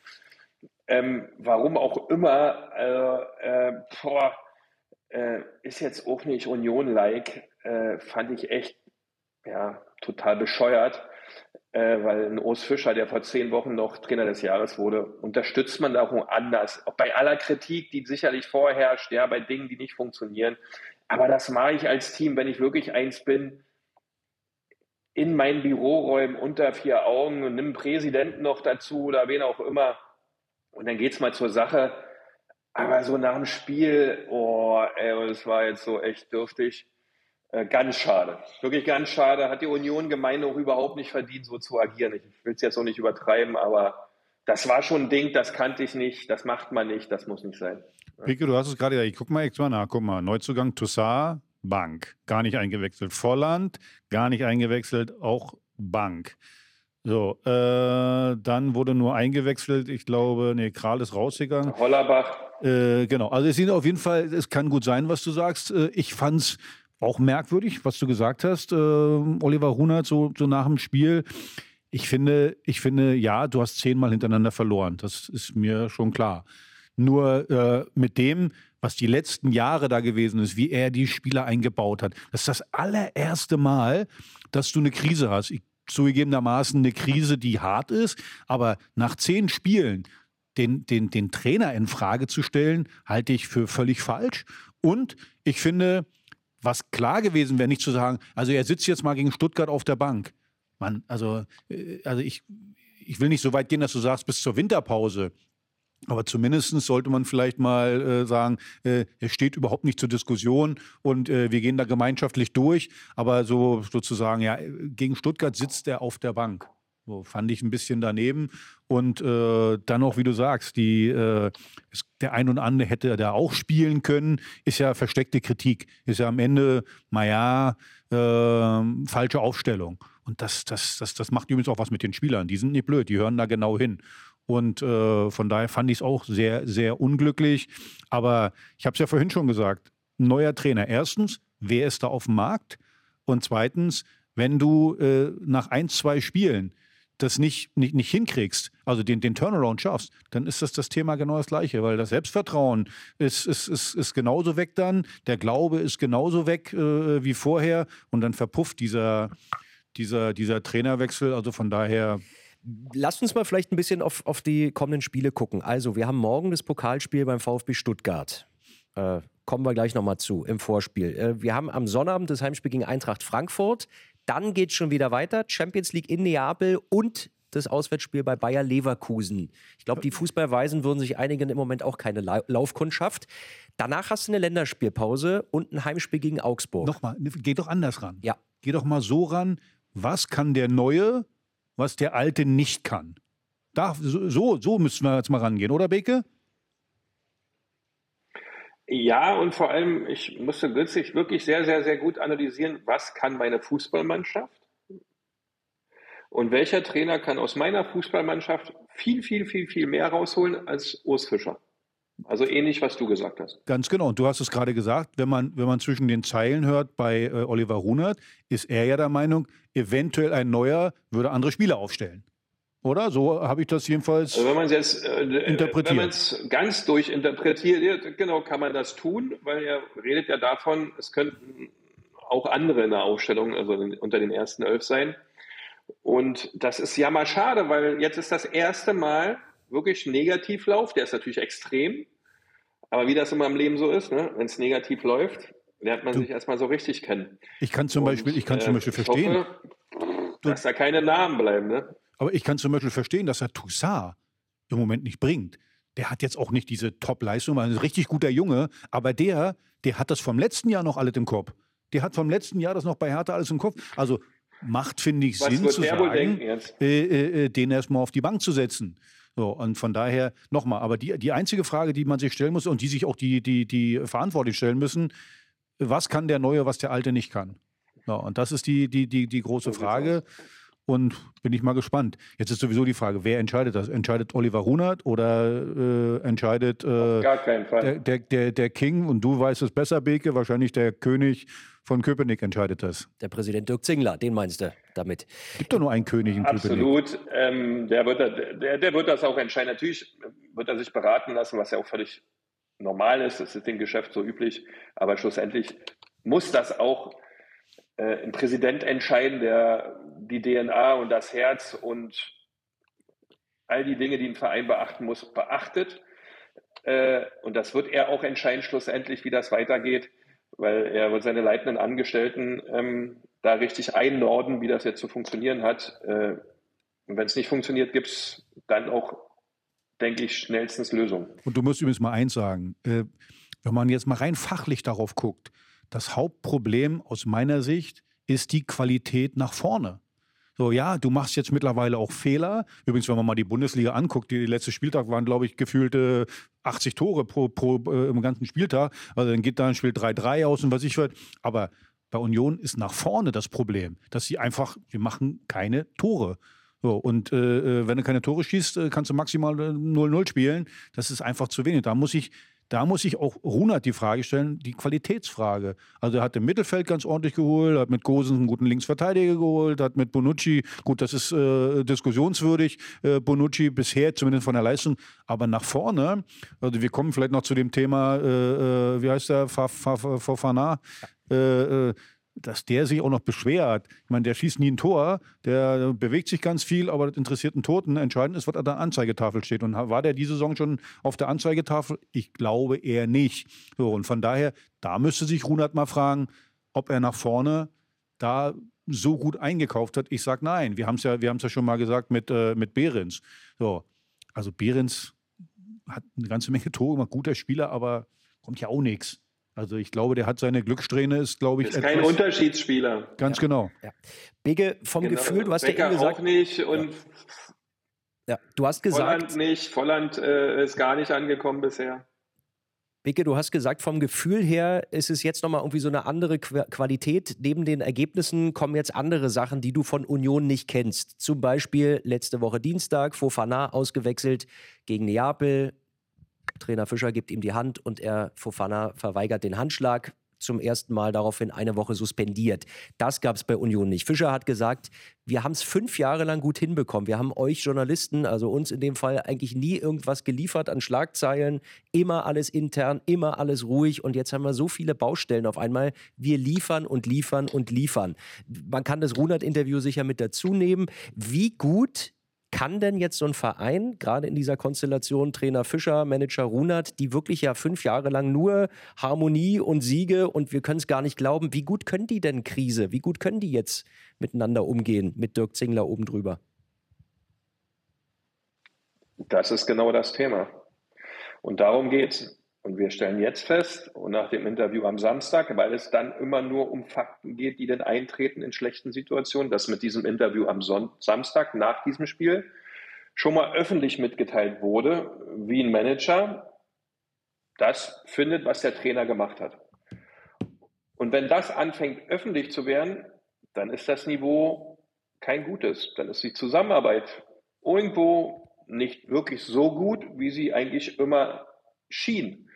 Ähm, warum auch immer, äh, äh, boah, äh, ist jetzt auch nicht Union-like, äh, fand ich echt ja, total bescheuert äh, weil ein Urs Fischer, der vor zehn Wochen noch Trainer des Jahres wurde, unterstützt man da auch anders. Auch bei aller Kritik, die sicherlich vorherrscht, ja, bei Dingen, die nicht funktionieren. Aber das mache ich als Team, wenn ich wirklich eins bin, in meinen Büroräumen unter vier Augen und nimm Präsidenten noch dazu oder wen auch immer. Und dann geht es mal zur Sache. Aber so nach dem Spiel, oh, ey, das war jetzt so echt dürftig. Äh, ganz schade. Wirklich ganz schade. Hat die Union Gemeinde auch überhaupt nicht verdient, so zu agieren. Ich will es jetzt auch nicht übertreiben, aber das war schon ein Ding, das kannte ich nicht, das macht man nicht, das muss nicht sein. Picke, du hast es gerade, ich guck mal mal nach, guck mal, Neuzugang Toussaint, Bank, gar nicht eingewechselt. Volland, gar nicht eingewechselt, auch Bank. So, äh, dann wurde nur eingewechselt, ich glaube, nee, Kral ist rausgegangen. Hollerbach. Äh, genau, also es sind auf jeden Fall, es kann gut sein, was du sagst. Äh, ich fand's auch merkwürdig, was du gesagt hast, äh, Oliver Runert, so, so nach dem Spiel. Ich finde, ich finde, ja, du hast zehnmal hintereinander verloren. Das ist mir schon klar. Nur äh, mit dem, was die letzten Jahre da gewesen ist, wie er die Spieler eingebaut hat, das ist das allererste Mal, dass du eine Krise hast. Ich, zugegebenermaßen eine Krise, die hart ist, aber nach zehn Spielen den, den, den Trainer in Frage zu stellen, halte ich für völlig falsch. Und ich finde, was klar gewesen wäre, nicht zu sagen, also er sitzt jetzt mal gegen Stuttgart auf der Bank. Mann, also, äh, also ich, ich will nicht so weit gehen, dass du sagst, bis zur Winterpause. Aber zumindest sollte man vielleicht mal äh, sagen, äh, er steht überhaupt nicht zur Diskussion und äh, wir gehen da gemeinschaftlich durch. Aber so sozusagen, ja, gegen Stuttgart sitzt er auf der Bank. Fand ich ein bisschen daneben. Und äh, dann noch, wie du sagst, die, äh, der ein und andere hätte da auch spielen können, ist ja versteckte Kritik. Ist ja am Ende, naja, äh, falsche Aufstellung. Und das, das, das, das macht übrigens auch was mit den Spielern. Die sind nicht blöd, die hören da genau hin. Und äh, von daher fand ich es auch sehr, sehr unglücklich. Aber ich habe es ja vorhin schon gesagt, neuer Trainer. Erstens, wer ist da auf dem Markt? Und zweitens, wenn du äh, nach ein, zwei Spielen das nicht, nicht, nicht hinkriegst, also den, den Turnaround schaffst, dann ist das das Thema genau das gleiche, weil das Selbstvertrauen ist, ist, ist, ist genauso weg dann, der Glaube ist genauso weg äh, wie vorher und dann verpufft dieser, dieser, dieser Trainerwechsel. Also von daher Lasst uns mal vielleicht ein bisschen auf, auf die kommenden Spiele gucken. Also, wir haben morgen das Pokalspiel beim VfB Stuttgart. Äh, kommen wir gleich nochmal zu im Vorspiel. Äh, wir haben am Sonnabend das Heimspiel gegen Eintracht Frankfurt. Dann geht es schon wieder weiter. Champions League in Neapel und das Auswärtsspiel bei Bayer Leverkusen. Ich glaube, die Fußballweisen würden sich einigen im Moment auch keine La Laufkundschaft. Danach hast du eine Länderspielpause und ein Heimspiel gegen Augsburg. Nochmal, geh doch anders ran. Ja. Geh doch mal so ran, was kann der Neue, was der Alte nicht kann? Da, so, so müssen wir jetzt mal rangehen, oder Beke? Ja, und vor allem, ich musste kürzlich wirklich sehr, sehr, sehr gut analysieren, was kann meine Fußballmannschaft und welcher Trainer kann aus meiner Fußballmannschaft viel, viel, viel, viel mehr rausholen als Urs Fischer. Also ähnlich, was du gesagt hast. Ganz genau. Und du hast es gerade gesagt, wenn man, wenn man zwischen den Zeilen hört bei äh, Oliver Runert, ist er ja der Meinung, eventuell ein neuer würde andere Spieler aufstellen. Oder? So habe ich das jedenfalls also wenn man es jetzt äh, interpretiert. Wenn man es ganz durchinterpretiert, genau, kann man das tun, weil er redet ja davon, es könnten auch andere in der Aufstellung, also unter den ersten elf sein. Und das ist ja mal schade, weil jetzt ist das erste Mal wirklich Negativlauf. Der ist natürlich extrem. Aber wie das immer im Leben so ist, ne? wenn es negativ läuft, lernt man du, sich erstmal so richtig kennen. Ich kann zum Und, Beispiel, ich kann zum Beispiel äh, verstehen. Hoffe, dass da keine Namen bleiben. Ne? Aber ich kann zum Beispiel verstehen, dass er Toussaint im Moment nicht bringt. Der hat jetzt auch nicht diese Top-Leistung, ein richtig guter Junge, aber der, der hat das vom letzten Jahr noch alles im Kopf. Der hat vom letzten Jahr das noch bei Hertha alles im Kopf. Also macht, finde ich, Was Sinn zu sagen, äh, äh, äh, den erstmal auf die Bank zu setzen. So, und von daher nochmal, aber die, die einzige Frage, die man sich stellen muss und die sich auch die, die, die Verantwortlichen stellen müssen, was kann der Neue, was der Alte nicht kann? So, und das ist die, die, die, die große Frage. Und bin ich mal gespannt. Jetzt ist sowieso die Frage, wer entscheidet das? Entscheidet Oliver Runert oder äh, entscheidet äh, der, der, der, der King? Und du weißt es besser, Beke, wahrscheinlich der König von Köpenick entscheidet das. Der Präsident Dirk Zingler, den meinst du damit? Gibt doch nur einen König in Köpenick. Absolut. Ähm, der, wird, der, der wird das auch entscheiden. Natürlich wird er sich beraten lassen, was ja auch völlig normal ist. Das ist im Geschäft so üblich. Aber schlussendlich muss das auch äh, ein Präsident entscheiden, der die DNA und das Herz und all die Dinge, die ein Verein beachten muss, beachtet. Äh, und das wird er auch entscheiden, schlussendlich, wie das weitergeht, weil er wird seine leitenden Angestellten ähm, da richtig einnorden, wie das jetzt zu funktionieren hat. Äh, und wenn es nicht funktioniert, gibt es dann auch, denke ich, schnellstens Lösungen. Und du musst übrigens mal eins sagen, äh, wenn man jetzt mal rein fachlich darauf guckt, das Hauptproblem aus meiner Sicht ist die Qualität nach vorne. So, ja, du machst jetzt mittlerweile auch Fehler. Übrigens, wenn man mal die Bundesliga anguckt, die letzte Spieltag waren, glaube ich, gefühlte 80 Tore pro, pro äh, im ganzen Spieltag. Also dann geht da ein Spiel 3-3 aus und was ich was. Aber bei Union ist nach vorne das Problem, dass sie einfach, wir machen keine Tore. So, und äh, äh wenn du keine Tore schießt, äh, kannst du maximal 0-0 spielen. Das ist einfach zu wenig. Da muss ich da muss ich auch Runert die Frage stellen, die Qualitätsfrage. Also er hat im Mittelfeld ganz ordentlich geholt, hat mit Gosens einen guten Linksverteidiger geholt, hat mit Bonucci, gut, das ist äh, diskussionswürdig, äh, Bonucci bisher zumindest von der Leistung, aber nach vorne, also wir kommen vielleicht noch zu dem Thema, äh, äh wie heißt der, Fofana, äh, äh dass der sich auch noch beschwert. Ich meine, der schießt nie ein Tor, der bewegt sich ganz viel, aber das interessiert einen Toten. Entscheidend ist, was an der Anzeigetafel steht. Und war der diese Saison schon auf der Anzeigetafel? Ich glaube eher nicht. So, und von daher, da müsste sich Runert mal fragen, ob er nach vorne da so gut eingekauft hat. Ich sage nein. Wir haben es ja, ja schon mal gesagt mit, äh, mit Behrens. So, also Behrens hat eine ganze Menge Tore gemacht, guter Spieler, aber kommt ja auch nichts. Also ich glaube, der hat seine Glückssträhne, ist glaube ich. Ist kein Unterschiedsspieler. Ganz ja. genau. Ja. Bege, vom genau. Gefühl, du hast Becker ja eben gesagt. auch nicht und ja. du hast gesagt. Volland nicht, Volland äh, ist gar nicht angekommen bisher. Bicke, du hast gesagt, vom Gefühl her ist es jetzt nochmal irgendwie so eine andere Qualität. Neben den Ergebnissen kommen jetzt andere Sachen, die du von Union nicht kennst. Zum Beispiel letzte Woche Dienstag, Fofana ausgewechselt gegen Neapel. Trainer Fischer gibt ihm die Hand und er, Fofana, verweigert den Handschlag zum ersten Mal daraufhin eine Woche suspendiert. Das gab es bei Union nicht. Fischer hat gesagt, wir haben es fünf Jahre lang gut hinbekommen. Wir haben euch Journalisten, also uns in dem Fall, eigentlich nie irgendwas geliefert an Schlagzeilen. Immer alles intern, immer alles ruhig. Und jetzt haben wir so viele Baustellen auf einmal. Wir liefern und liefern und liefern. Man kann das Runert-Interview sicher mit dazu nehmen. Wie gut kann denn jetzt so ein Verein, gerade in dieser Konstellation Trainer Fischer, Manager Runert, die wirklich ja fünf Jahre lang nur Harmonie und Siege und wir können es gar nicht glauben, wie gut können die denn Krise? Wie gut können die jetzt miteinander umgehen mit Dirk Zingler oben drüber? Das ist genau das Thema. Und darum geht es. Und wir stellen jetzt fest, und nach dem Interview am Samstag, weil es dann immer nur um Fakten geht, die denn eintreten in schlechten Situationen, dass mit diesem Interview am Son Samstag nach diesem Spiel schon mal öffentlich mitgeteilt wurde, wie ein Manager das findet, was der Trainer gemacht hat. Und wenn das anfängt öffentlich zu werden, dann ist das Niveau kein gutes. Dann ist die Zusammenarbeit irgendwo nicht wirklich so gut, wie sie eigentlich immer schien.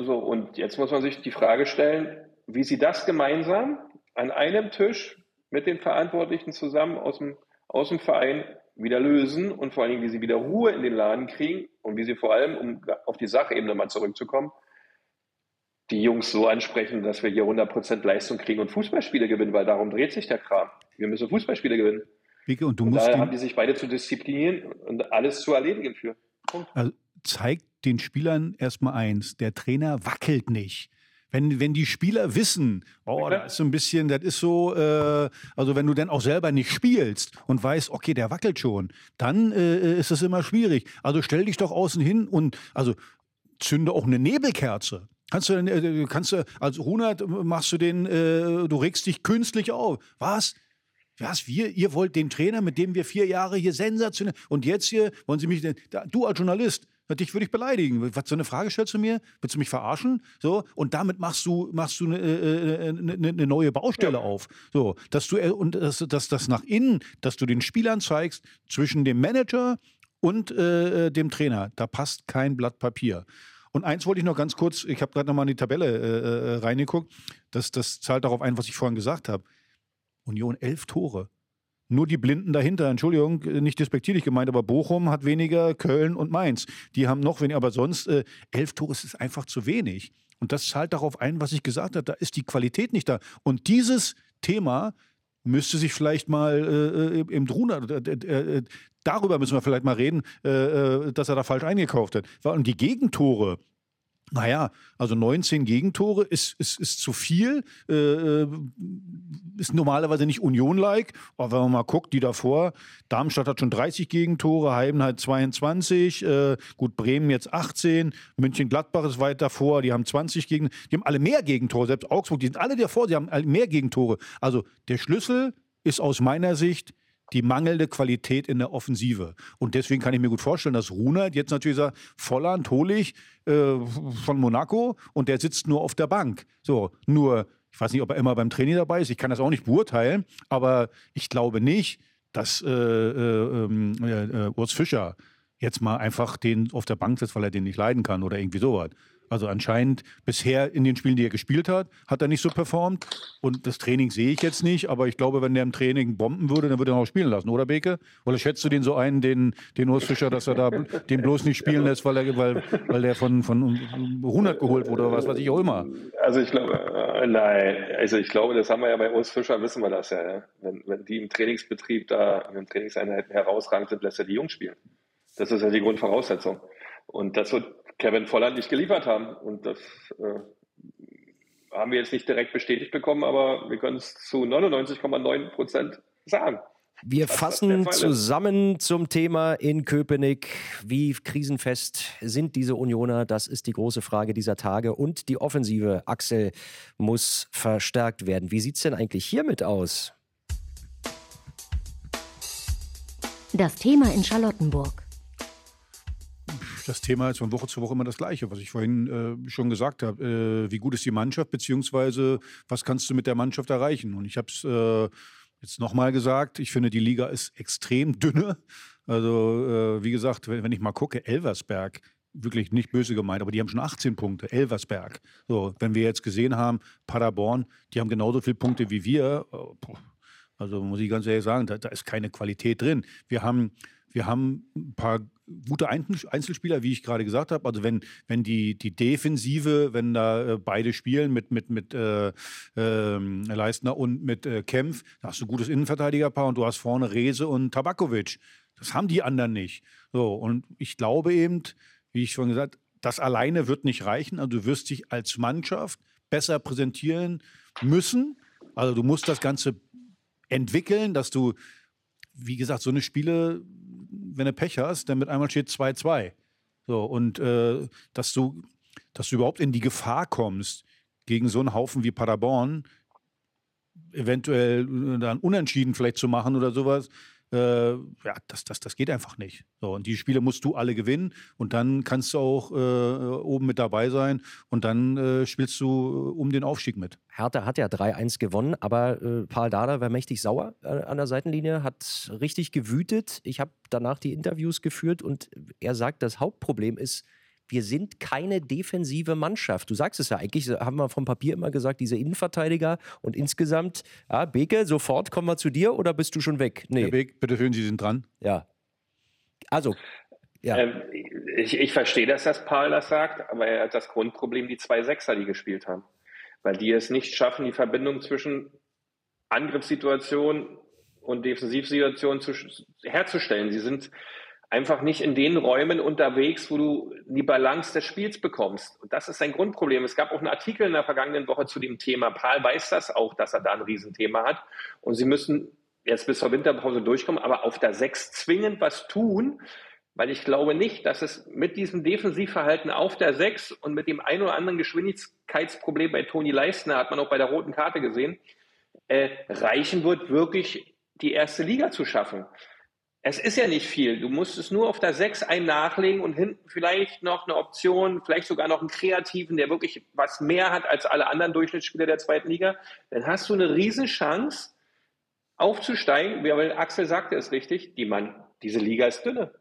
So, und jetzt muss man sich die Frage stellen, wie sie das gemeinsam an einem Tisch mit den Verantwortlichen zusammen aus dem, aus dem Verein wieder lösen und vor allen Dingen, wie sie wieder Ruhe in den Laden kriegen und wie sie vor allem, um auf die Sachebene mal zurückzukommen, die Jungs so ansprechen, dass wir hier 100% Leistung kriegen und Fußballspiele gewinnen, weil darum dreht sich der Kram. Wir müssen Fußballspiele gewinnen. Wicke, und du und musst da haben die sich beide zu disziplinieren und alles zu erledigen für. Punkt. Also zeigt den Spielern erstmal eins, der Trainer wackelt nicht. Wenn, wenn die Spieler wissen, oh, da ist so ein bisschen, das ist so, äh, also wenn du dann auch selber nicht spielst und weißt, okay, der wackelt schon, dann äh, ist es immer schwierig. Also stell dich doch außen hin und, also zünde auch eine Nebelkerze. Kannst du, äh, kannst du, als Runert machst du den, äh, du regst dich künstlich auf. Was? Was, wir, ihr wollt den Trainer, mit dem wir vier Jahre hier sensationell, und jetzt hier wollen Sie mich, du als Journalist, Dich würde ich beleidigen. Was so eine Frage stellst du mir? Willst du mich verarschen? So und damit machst du machst du eine, äh, eine, äh, eine neue Baustelle ja. auf. So, dass du äh, und dass, dass das nach innen, dass du den Spielern zeigst zwischen dem Manager und äh, dem Trainer, da passt kein Blatt Papier. Und eins wollte ich noch ganz kurz, ich habe gerade nochmal in die Tabelle äh, reingeguckt, das, das zahlt darauf ein, was ich vorhin gesagt habe. Union elf Tore nur die Blinden dahinter. Entschuldigung, nicht despektierlich gemeint, aber Bochum hat weniger, Köln und Mainz. Die haben noch weniger, aber sonst äh, elf Tore ist einfach zu wenig. Und das zahlt darauf ein, was ich gesagt habe. Da ist die Qualität nicht da. Und dieses Thema müsste sich vielleicht mal äh, äh im Druna, äh, äh, darüber müssen wir vielleicht mal reden, äh, dass er da falsch eingekauft hat. Und die Gegentore, naja, also 19 Gegentore ist, ist, ist zu viel, äh, äh, ist normalerweise nicht Union-like, aber wenn man mal guckt, die davor, Darmstadt hat schon 30 Gegentore, Heidenheim 22, äh, gut, Bremen jetzt 18, München-Gladbach ist weit davor, die haben 20 Gegen, die haben alle mehr Gegentore, selbst Augsburg, die sind alle davor, die haben mehr Gegentore. Also der Schlüssel ist aus meiner Sicht die mangelnde Qualität in der Offensive. Und deswegen kann ich mir gut vorstellen, dass Runert jetzt natürlich sagt, Volland hole ich äh, von Monaco und der sitzt nur auf der Bank. So, nur, ich weiß nicht, ob er immer beim Training dabei ist, ich kann das auch nicht beurteilen, aber ich glaube nicht, dass äh, äh, ähm, äh Urs Fischer jetzt mal einfach den auf der Bank sitzt, weil er den nicht leiden kann oder irgendwie sowas. Also anscheinend bisher in den Spielen, die er gespielt hat, hat er nicht so performt. Und das Training sehe ich jetzt nicht, aber ich glaube, wenn der im Training bomben würde, dann würde er noch spielen lassen, oder Beke? Oder schätzt du den so ein, den, den Urs Fischer, dass er da den bloß nicht spielen lässt, weil er, weil, weil der von, von 100 geholt wurde oder was weiß ich auch immer? Also ich glaube, äh, nein, also ich glaube, das haben wir ja bei Urs Fischer, wissen wir das ja. ja? Wenn, wenn die im Trainingsbetrieb da, in den Trainingseinheiten herausragend sind, lässt er die Jungs spielen. Das ist ja die Grundvoraussetzung. Und das wird Kevin Volland nicht geliefert haben. Und das äh, haben wir jetzt nicht direkt bestätigt bekommen, aber wir können es zu 99,9 Prozent sagen. Wir fassen zusammen zum Thema in Köpenick. Wie krisenfest sind diese Unioner? Das ist die große Frage dieser Tage. Und die offensive Achsel muss verstärkt werden. Wie sieht es denn eigentlich hiermit aus? Das Thema in Charlottenburg. Das Thema ist von Woche zu Woche immer das gleiche, was ich vorhin äh, schon gesagt habe. Äh, wie gut ist die Mannschaft, beziehungsweise was kannst du mit der Mannschaft erreichen? Und ich habe es äh, jetzt nochmal gesagt, ich finde, die Liga ist extrem dünne. Also, äh, wie gesagt, wenn, wenn ich mal gucke, Elversberg, wirklich nicht böse gemeint, aber die haben schon 18 Punkte. Elversberg. So, wenn wir jetzt gesehen haben, Paderborn, die haben genauso viele Punkte wie wir. Äh, also muss ich ganz ehrlich sagen, da, da ist keine Qualität drin. Wir haben, wir haben ein paar gute Einzelspieler, wie ich gerade gesagt habe. Also wenn, wenn die, die Defensive, wenn da äh, beide spielen mit, mit, mit äh, äh, Leistner und mit äh, Kempf, da hast du ein gutes Innenverteidigerpaar und du hast vorne Rese und Tabakovic. Das haben die anderen nicht. So, und ich glaube eben, wie ich schon gesagt das alleine wird nicht reichen. Also du wirst dich als Mannschaft besser präsentieren müssen. Also du musst das Ganze entwickeln, dass du, wie gesagt, so eine Spiele, wenn du Pech hast, dann mit einmal steht 2-2. So, und äh, dass du, dass du überhaupt in die Gefahr kommst, gegen so einen Haufen wie Paderborn eventuell äh, dann unentschieden vielleicht zu machen oder sowas, äh, ja, das, das, das geht einfach nicht. So, und die Spiele musst du alle gewinnen und dann kannst du auch äh, oben mit dabei sein und dann äh, spielst du äh, um den Aufstieg mit. Hertha hat ja 3-1 gewonnen, aber äh, Paul Dada war mächtig sauer äh, an der Seitenlinie, hat richtig gewütet. Ich habe danach die Interviews geführt und er sagt, das Hauptproblem ist, wir sind keine defensive Mannschaft. Du sagst es ja eigentlich, haben wir vom Papier immer gesagt, diese Innenverteidiger und insgesamt, ja, Beke, sofort kommen wir zu dir oder bist du schon weg? Nee. Herr Beek, bitte schön, Sie sind dran. Ja. Also, ja. Ähm, ich, ich verstehe, dass das Paul das sagt, aber er hat das Grundproblem die zwei Sechser, die gespielt haben. Weil die es nicht schaffen, die Verbindung zwischen Angriffssituation und Defensivsituation zu, herzustellen. Sie sind einfach nicht in den Räumen unterwegs, wo du die Balance des Spiels bekommst. Und das ist ein Grundproblem. Es gab auch einen Artikel in der vergangenen Woche zu dem Thema. Paul weiß das auch, dass er da ein Riesenthema hat. Und sie müssen jetzt bis zur Winterpause durchkommen, aber auf der Sechs zwingend was tun, weil ich glaube nicht, dass es mit diesem Defensivverhalten auf der Sechs und mit dem ein oder anderen Geschwindigkeitsproblem bei Toni Leistner, hat man auch bei der roten Karte gesehen, äh, reichen wird, wirklich die erste Liga zu schaffen. Es ist ja nicht viel. Du musst es nur auf der 6 ein nachlegen und hinten vielleicht noch eine Option, vielleicht sogar noch einen Kreativen, der wirklich was mehr hat als alle anderen Durchschnittsspieler der zweiten Liga. Dann hast du eine Riesenchance aufzusteigen. Weil Axel sagte es richtig, die Mann, diese Liga ist dünne.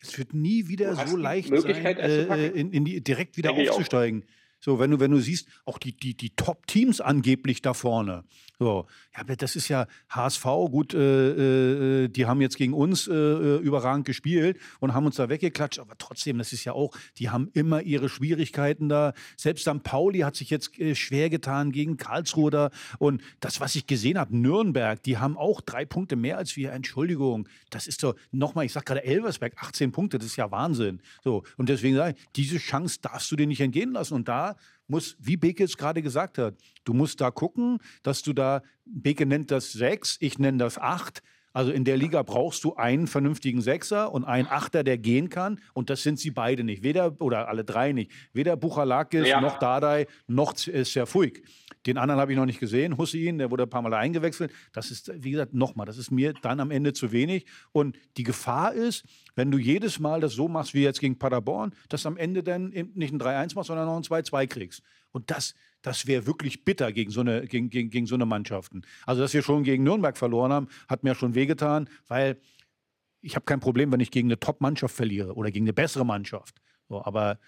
Es wird nie wieder so leicht sein, äh, in, in die, direkt wieder Denke aufzusteigen. So, wenn du, wenn du siehst, auch die, die, die Top-Teams angeblich da vorne. So, ja, das ist ja HSV, gut, äh, äh, die haben jetzt gegen uns äh, äh, überragend gespielt und haben uns da weggeklatscht, aber trotzdem, das ist ja auch, die haben immer ihre Schwierigkeiten da. Selbst dann Pauli hat sich jetzt äh, schwer getan gegen Karlsruhe da. Und das, was ich gesehen habe, Nürnberg, die haben auch drei Punkte mehr als wir. Entschuldigung, das ist doch, nochmal, ich sag gerade Elversberg, 18 Punkte, das ist ja Wahnsinn. So, und deswegen sage ich, diese Chance darfst du dir nicht entgehen lassen. Und da muss, wie Beke es gerade gesagt hat, du musst da gucken, dass du da, Beke nennt das sechs, ich nenne das acht. Also in der Liga brauchst du einen vernünftigen Sechser und einen Achter, der gehen kann. Und das sind sie beide nicht. Weder, oder alle drei nicht. Weder Buchalakis, ja. noch Dardai, noch Serfuig. Den anderen habe ich noch nicht gesehen, Hussein, der wurde ein paar Mal eingewechselt. Das ist, wie gesagt, nochmal, das ist mir dann am Ende zu wenig. Und die Gefahr ist, wenn du jedes Mal das so machst wie jetzt gegen Paderborn, dass am Ende dann nicht ein 3-1 machst, sondern noch ein 2-2 kriegst. Und das, das wäre wirklich bitter gegen so, eine, gegen, gegen, gegen so eine Mannschaften. Also, dass wir schon gegen Nürnberg verloren haben, hat mir schon wehgetan, weil ich habe kein Problem, wenn ich gegen eine Top-Mannschaft verliere oder gegen eine bessere Mannschaft. So, aber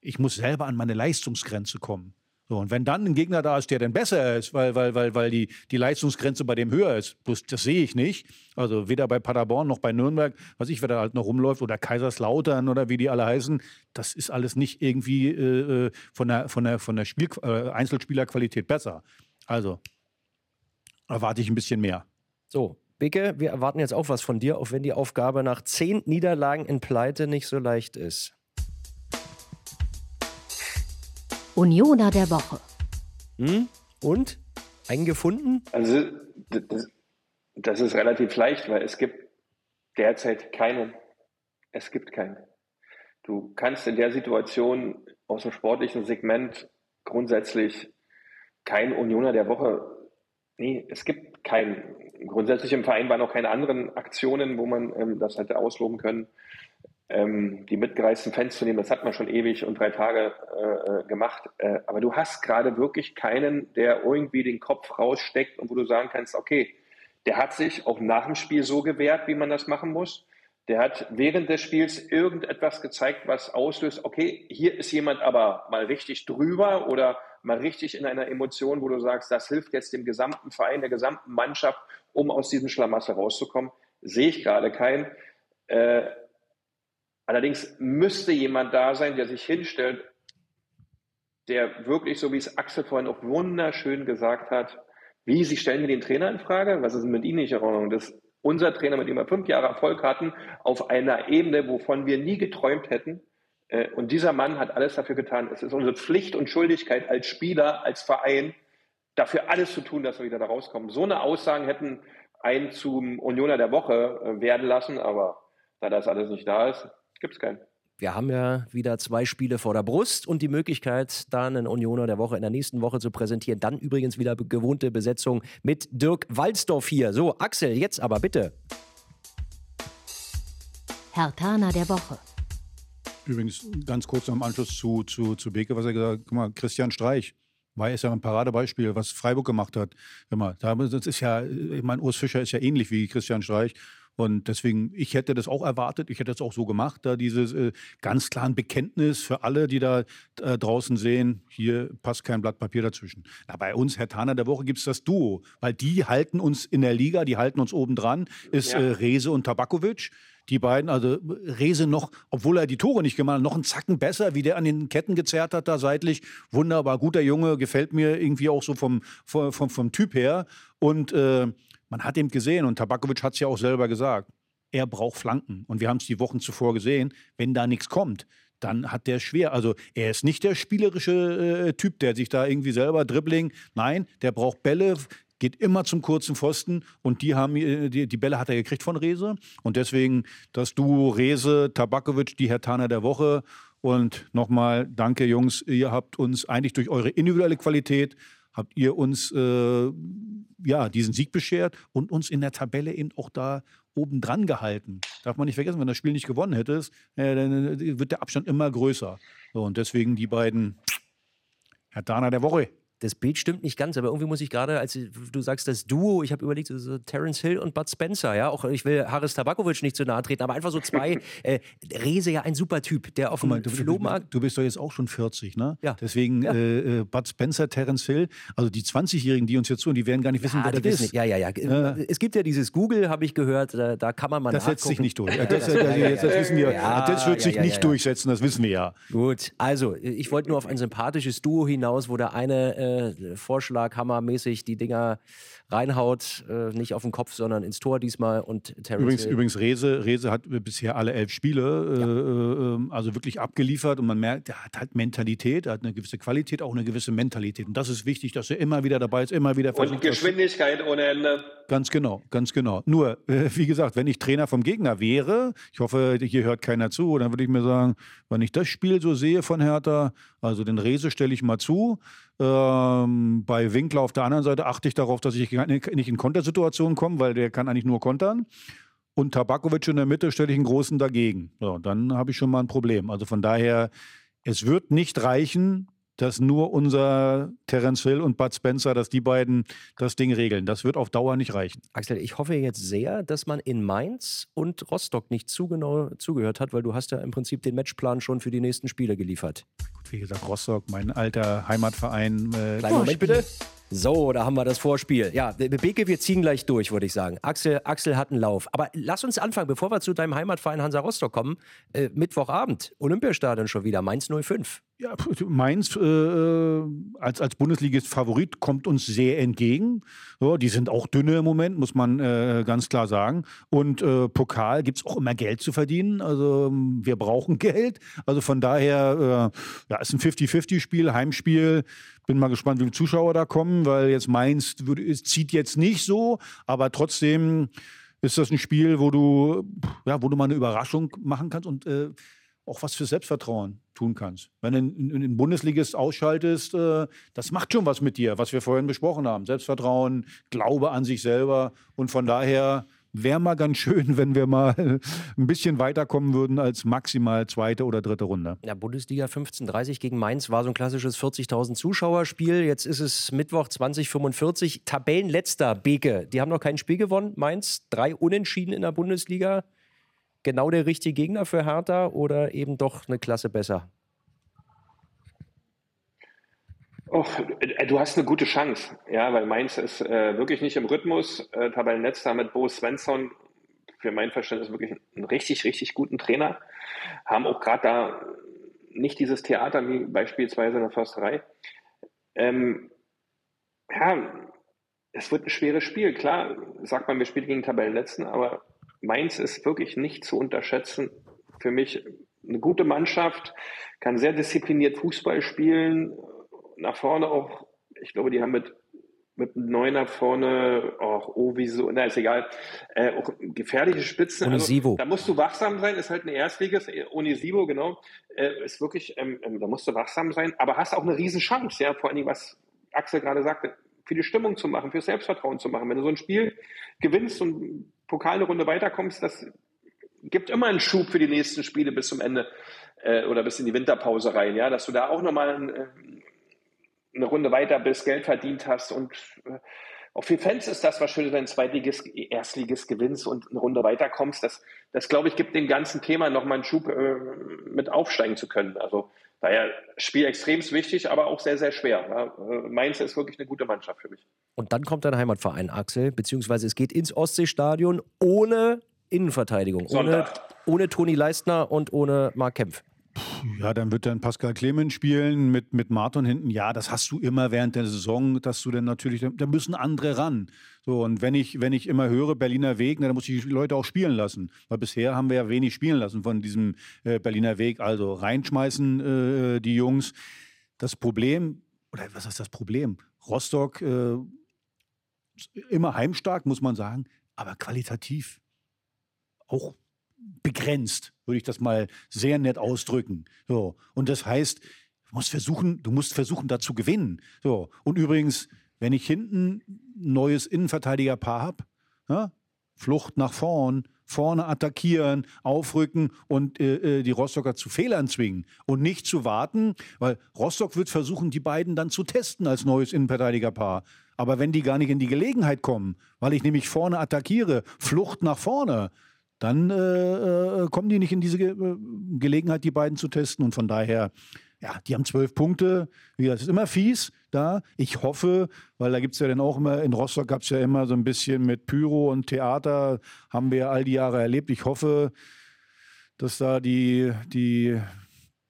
ich muss selber an meine Leistungsgrenze kommen. So, und wenn dann ein Gegner da ist, der dann besser ist, weil, weil, weil, weil die, die Leistungsgrenze bei dem höher ist, bloß das sehe ich nicht. Also weder bei Paderborn noch bei Nürnberg, was ich, wer da halt noch rumläuft, oder Kaiserslautern oder wie die alle heißen, das ist alles nicht irgendwie äh, äh von der, von der, von der Spiel, äh, Einzelspielerqualität besser. Also erwarte ich ein bisschen mehr. So, Bicke, wir erwarten jetzt auch was von dir, auch wenn die Aufgabe nach zehn Niederlagen in Pleite nicht so leicht ist. Unioner der Woche. Hm? Und? Einen gefunden? Also, das, das ist relativ leicht, weil es gibt derzeit keinen. Es gibt keinen. Du kannst in der Situation aus dem sportlichen Segment grundsätzlich kein Unioner der Woche. Nee, es gibt keinen. Grundsätzlich im Verein waren auch keine anderen Aktionen, wo man ähm, das hätte ausloben können. Ähm, die mitgereisten Fans zu nehmen, das hat man schon ewig und drei Tage äh, äh, gemacht. Äh, aber du hast gerade wirklich keinen, der irgendwie den Kopf raussteckt und wo du sagen kannst, okay, der hat sich auch nach dem Spiel so gewehrt, wie man das machen muss. Der hat während des Spiels irgendetwas gezeigt, was auslöst, okay, hier ist jemand aber mal richtig drüber oder mal richtig in einer Emotion, wo du sagst, das hilft jetzt dem gesamten Verein, der gesamten Mannschaft, um aus diesem Schlamassel rauszukommen. Sehe ich gerade keinen. Äh, allerdings müsste jemand da sein, der sich hinstellt, der wirklich, so wie es Axel vorhin auch wunderschön gesagt hat, wie, Sie stellen mir den Trainer in Frage? Was ist mit Ihnen nicht in Ordnung? Das unser Trainer, mit dem wir fünf Jahre Erfolg hatten, auf einer Ebene, wovon wir nie geträumt hätten. Äh, und dieser Mann hat alles dafür getan. Es ist unsere Pflicht und Schuldigkeit als Spieler, als Verein, dafür alles zu tun, dass wir wieder da rauskommen. So eine Aussagen hätten einen zum Unioner der Woche äh, werden lassen, aber da das alles nicht da ist, gibt es keinen. Wir haben ja wieder zwei Spiele vor der Brust und die Möglichkeit, da einen Unioner der Woche in der nächsten Woche zu präsentieren. Dann übrigens wieder gewohnte Besetzung mit Dirk Walzdorf hier. So, Axel, jetzt aber bitte. Herr Tana der Woche. Übrigens ganz kurz noch im Anschluss zu, zu, zu Beke, was er gesagt hat. Guck mal, Christian Streich war ist ja ein Paradebeispiel, was Freiburg gemacht hat. Immer, das ist ja, ich meine, Urs Fischer ist ja ähnlich wie Christian Streich. Und deswegen, ich hätte das auch erwartet, ich hätte es auch so gemacht, da dieses äh, ganz klaren Bekenntnis für alle, die da äh, draußen sehen, hier passt kein Blatt Papier dazwischen. Na, bei uns, Herr Taner der Woche, gibt es das Duo, weil die halten uns in der Liga, die halten uns oben dran, ist ja. äh, Rese und Tabakovic. Die beiden, also Rese noch, obwohl er die Tore nicht gemacht hat, noch einen Zacken besser, wie der an den Ketten gezerrt hat, da seitlich. Wunderbar, guter Junge, gefällt mir irgendwie auch so vom, vom, vom, vom Typ her. Und äh, man hat eben gesehen, und Tabakovic hat es ja auch selber gesagt, er braucht Flanken. Und wir haben es die Wochen zuvor gesehen, wenn da nichts kommt, dann hat der schwer. Also er ist nicht der spielerische äh, Typ, der sich da irgendwie selber dribbling. Nein, der braucht Bälle, geht immer zum kurzen Pfosten und die haben äh, die, die Bälle hat er gekriegt von Rese und deswegen das Duo Rese Tabakovic die Herr Taner der Woche und nochmal danke Jungs, ihr habt uns eigentlich durch eure individuelle Qualität habt ihr uns äh, ja, diesen Sieg beschert und uns in der Tabelle eben auch da oben dran gehalten. Darf man nicht vergessen, wenn das Spiel nicht gewonnen hättest, äh, dann äh, wird der Abstand immer größer. So, und deswegen die beiden Herr Dana der Woche das Bild stimmt nicht ganz, aber irgendwie muss ich gerade, als du sagst, das Duo, ich habe überlegt, so Terence Hill und Bud Spencer, ja, auch ich will Haris Tabakovic nicht zu nahe treten, aber einfach so zwei, äh, Rese ja ein super Typ, der auf dem du, Flohmarkt... Du, bist doch jetzt auch schon 40, ne? Ja. Deswegen ja. Äh, äh Bud Spencer, Terence Hill, also die 20-Jährigen, die uns jetzt zuhören, die werden gar nicht wissen, ja, wer das ist. Nicht. Ja, ja, ja. Äh, es gibt ja dieses Google, habe ich gehört, da, da, kann man mal Das setzt sich nicht durch. Das, das, wissen wir. das wird sich nicht durchsetzen, das wissen wir ja. Gut, also ich wollte nur auf ein sympathisches Duo hinaus, wo der eine äh, Vorschlag Aufschlaghammermäßig die Dinger reinhaut, äh, nicht auf den Kopf, sondern ins Tor diesmal. Und Terence übrigens, übrigens Rese, Rese hat bisher alle elf Spiele, ja. äh, also wirklich abgeliefert und man merkt, er hat halt Mentalität, er hat eine gewisse Qualität, auch eine gewisse Mentalität. Und das ist wichtig, dass er immer wieder dabei ist, immer wieder versucht. Und Geschwindigkeit ohne Ende. Ganz genau, ganz genau. Nur, äh, wie gesagt, wenn ich Trainer vom Gegner wäre, ich hoffe, hier hört keiner zu, dann würde ich mir sagen, wenn ich das Spiel so sehe von Hertha, also den Rese stelle ich mal zu, ähm, bei Winkler auf der anderen Seite achte ich darauf, dass ich nicht in Kontersituationen komme, weil der kann eigentlich nur kontern. Und Tabakovic in der Mitte stelle ich einen großen dagegen. So, dann habe ich schon mal ein Problem. Also von daher, es wird nicht reichen, dass nur unser Terence Hill und Bud Spencer, dass die beiden das Ding regeln. Das wird auf Dauer nicht reichen. Axel, ich hoffe jetzt sehr, dass man in Mainz und Rostock nicht zu genau zugehört hat, weil du hast ja im Prinzip den Matchplan schon für die nächsten Spiele geliefert. Gut, wie gesagt, Rostock, mein alter Heimatverein. Äh, Kleinen Moment bitte. So, da haben wir das Vorspiel. Ja, Beke, wir ziehen gleich durch, würde ich sagen. Axel, Axel hat einen Lauf. Aber lass uns anfangen, bevor wir zu deinem Heimatverein Hansa Rostock kommen. Äh, Mittwochabend, Olympiastadion schon wieder, Mainz 05. Ja, Mainz äh, als, als Bundesligist-Favorit kommt uns sehr entgegen. So, die sind auch dünne im Moment, muss man äh, ganz klar sagen. Und äh, Pokal gibt es auch immer Geld zu verdienen. Also wir brauchen Geld. Also von daher, äh, ja, ist ein 50-50-Spiel, Heimspiel. Bin mal gespannt, wie viele Zuschauer da kommen, weil jetzt Mainz zieht jetzt nicht so, aber trotzdem ist das ein Spiel, wo du, ja, wo du mal eine Überraschung machen kannst und äh, auch was für Selbstvertrauen tun kannst. Wenn du einen Bundesligist ausschaltest, äh, das macht schon was mit dir, was wir vorhin besprochen haben. Selbstvertrauen, Glaube an sich selber. Und von daher wäre mal ganz schön, wenn wir mal ein bisschen weiterkommen würden als maximal zweite oder dritte Runde. Ja, Bundesliga 15:30 gegen Mainz war so ein klassisches 40.000 Zuschauerspiel. Jetzt ist es Mittwoch 2045. Tabellenletzter Beke. Die haben noch kein Spiel gewonnen. Mainz drei Unentschieden in der Bundesliga. Genau der richtige Gegner für Hertha oder eben doch eine Klasse besser? Oh, du hast eine gute Chance, ja, weil Mainz ist äh, wirklich nicht im Rhythmus. Äh, Tabellenletzter mit Bo Svensson, für mein Verständnis wirklich einen richtig, richtig guten Trainer. Haben auch gerade da nicht dieses Theater wie beispielsweise in der Försterei. Ähm, ja, es wird ein schweres Spiel. Klar, sagt man, wir spielen gegen Tabellenletzten, aber Mainz ist wirklich nicht zu unterschätzen. Für mich eine gute Mannschaft, kann sehr diszipliniert Fußball spielen, nach vorne auch, ich glaube, die haben mit, mit einem Neuner vorne, auch oh, wieso, na, ist egal, äh, auch gefährliche Spitzen. Also, da musst du wachsam sein, ist halt eine Erstliges, Onisivo, genau, äh, ist wirklich, ähm, ähm, da musst du wachsam sein, aber hast auch eine Riesenchance, ja, vor allem, was Axel gerade sagte, für die Stimmung zu machen, für Selbstvertrauen zu machen. Wenn du so ein Spiel gewinnst und Pokal eine Runde weiterkommst, das gibt immer einen Schub für die nächsten Spiele bis zum Ende äh, oder bis in die Winterpause rein, ja, dass du da auch nochmal ein, äh, eine Runde weiter bist, Geld verdient hast und äh, auch für Fans ist das was Schönes, wenn du Zweitligist, Erstligist gewinnst und eine Runde weiterkommst. Das, das glaube ich, gibt dem ganzen Thema nochmal einen Schub, äh, mit aufsteigen zu können. Also daher Spiel extrem wichtig, aber auch sehr, sehr schwer. Ja. Äh, Mainz ist wirklich eine gute Mannschaft für mich. Und dann kommt dein Heimatverein, Axel, beziehungsweise es geht ins Ostseestadion ohne Innenverteidigung, ohne, ohne Toni Leistner und ohne Marc Kempf. Ja, dann wird dann Pascal Clemens spielen mit, mit Martin hinten. Ja, das hast du immer während der Saison, dass du dann natürlich, da müssen andere ran. So, und wenn ich, wenn ich immer höre Berliner Weg, dann muss ich die Leute auch spielen lassen. Weil bisher haben wir ja wenig spielen lassen von diesem äh, Berliner Weg. Also reinschmeißen äh, die Jungs. Das Problem, oder was ist das Problem? Rostock äh, immer heimstark, muss man sagen, aber qualitativ auch begrenzt, würde ich das mal sehr nett ausdrücken. So. Und das heißt, du musst versuchen, du musst versuchen, da zu gewinnen. So. Und übrigens, wenn ich hinten ein neues Innenverteidigerpaar habe, ja, Flucht nach vorn, vorne attackieren, aufrücken und äh, äh, die Rostocker zu Fehlern zwingen und nicht zu warten, weil Rostock wird versuchen, die beiden dann zu testen als neues Innenverteidigerpaar. Aber wenn die gar nicht in die Gelegenheit kommen, weil ich nämlich vorne attackiere, Flucht nach vorne, dann äh, äh, kommen die nicht in diese Ge äh, Gelegenheit, die beiden zu testen. Und von daher, ja, die haben zwölf Punkte. Wie gesagt, ist immer fies da. Ich hoffe, weil da gibt es ja dann auch immer, in Rostock gab es ja immer so ein bisschen mit Pyro und Theater, haben wir all die Jahre erlebt. Ich hoffe, dass da die, die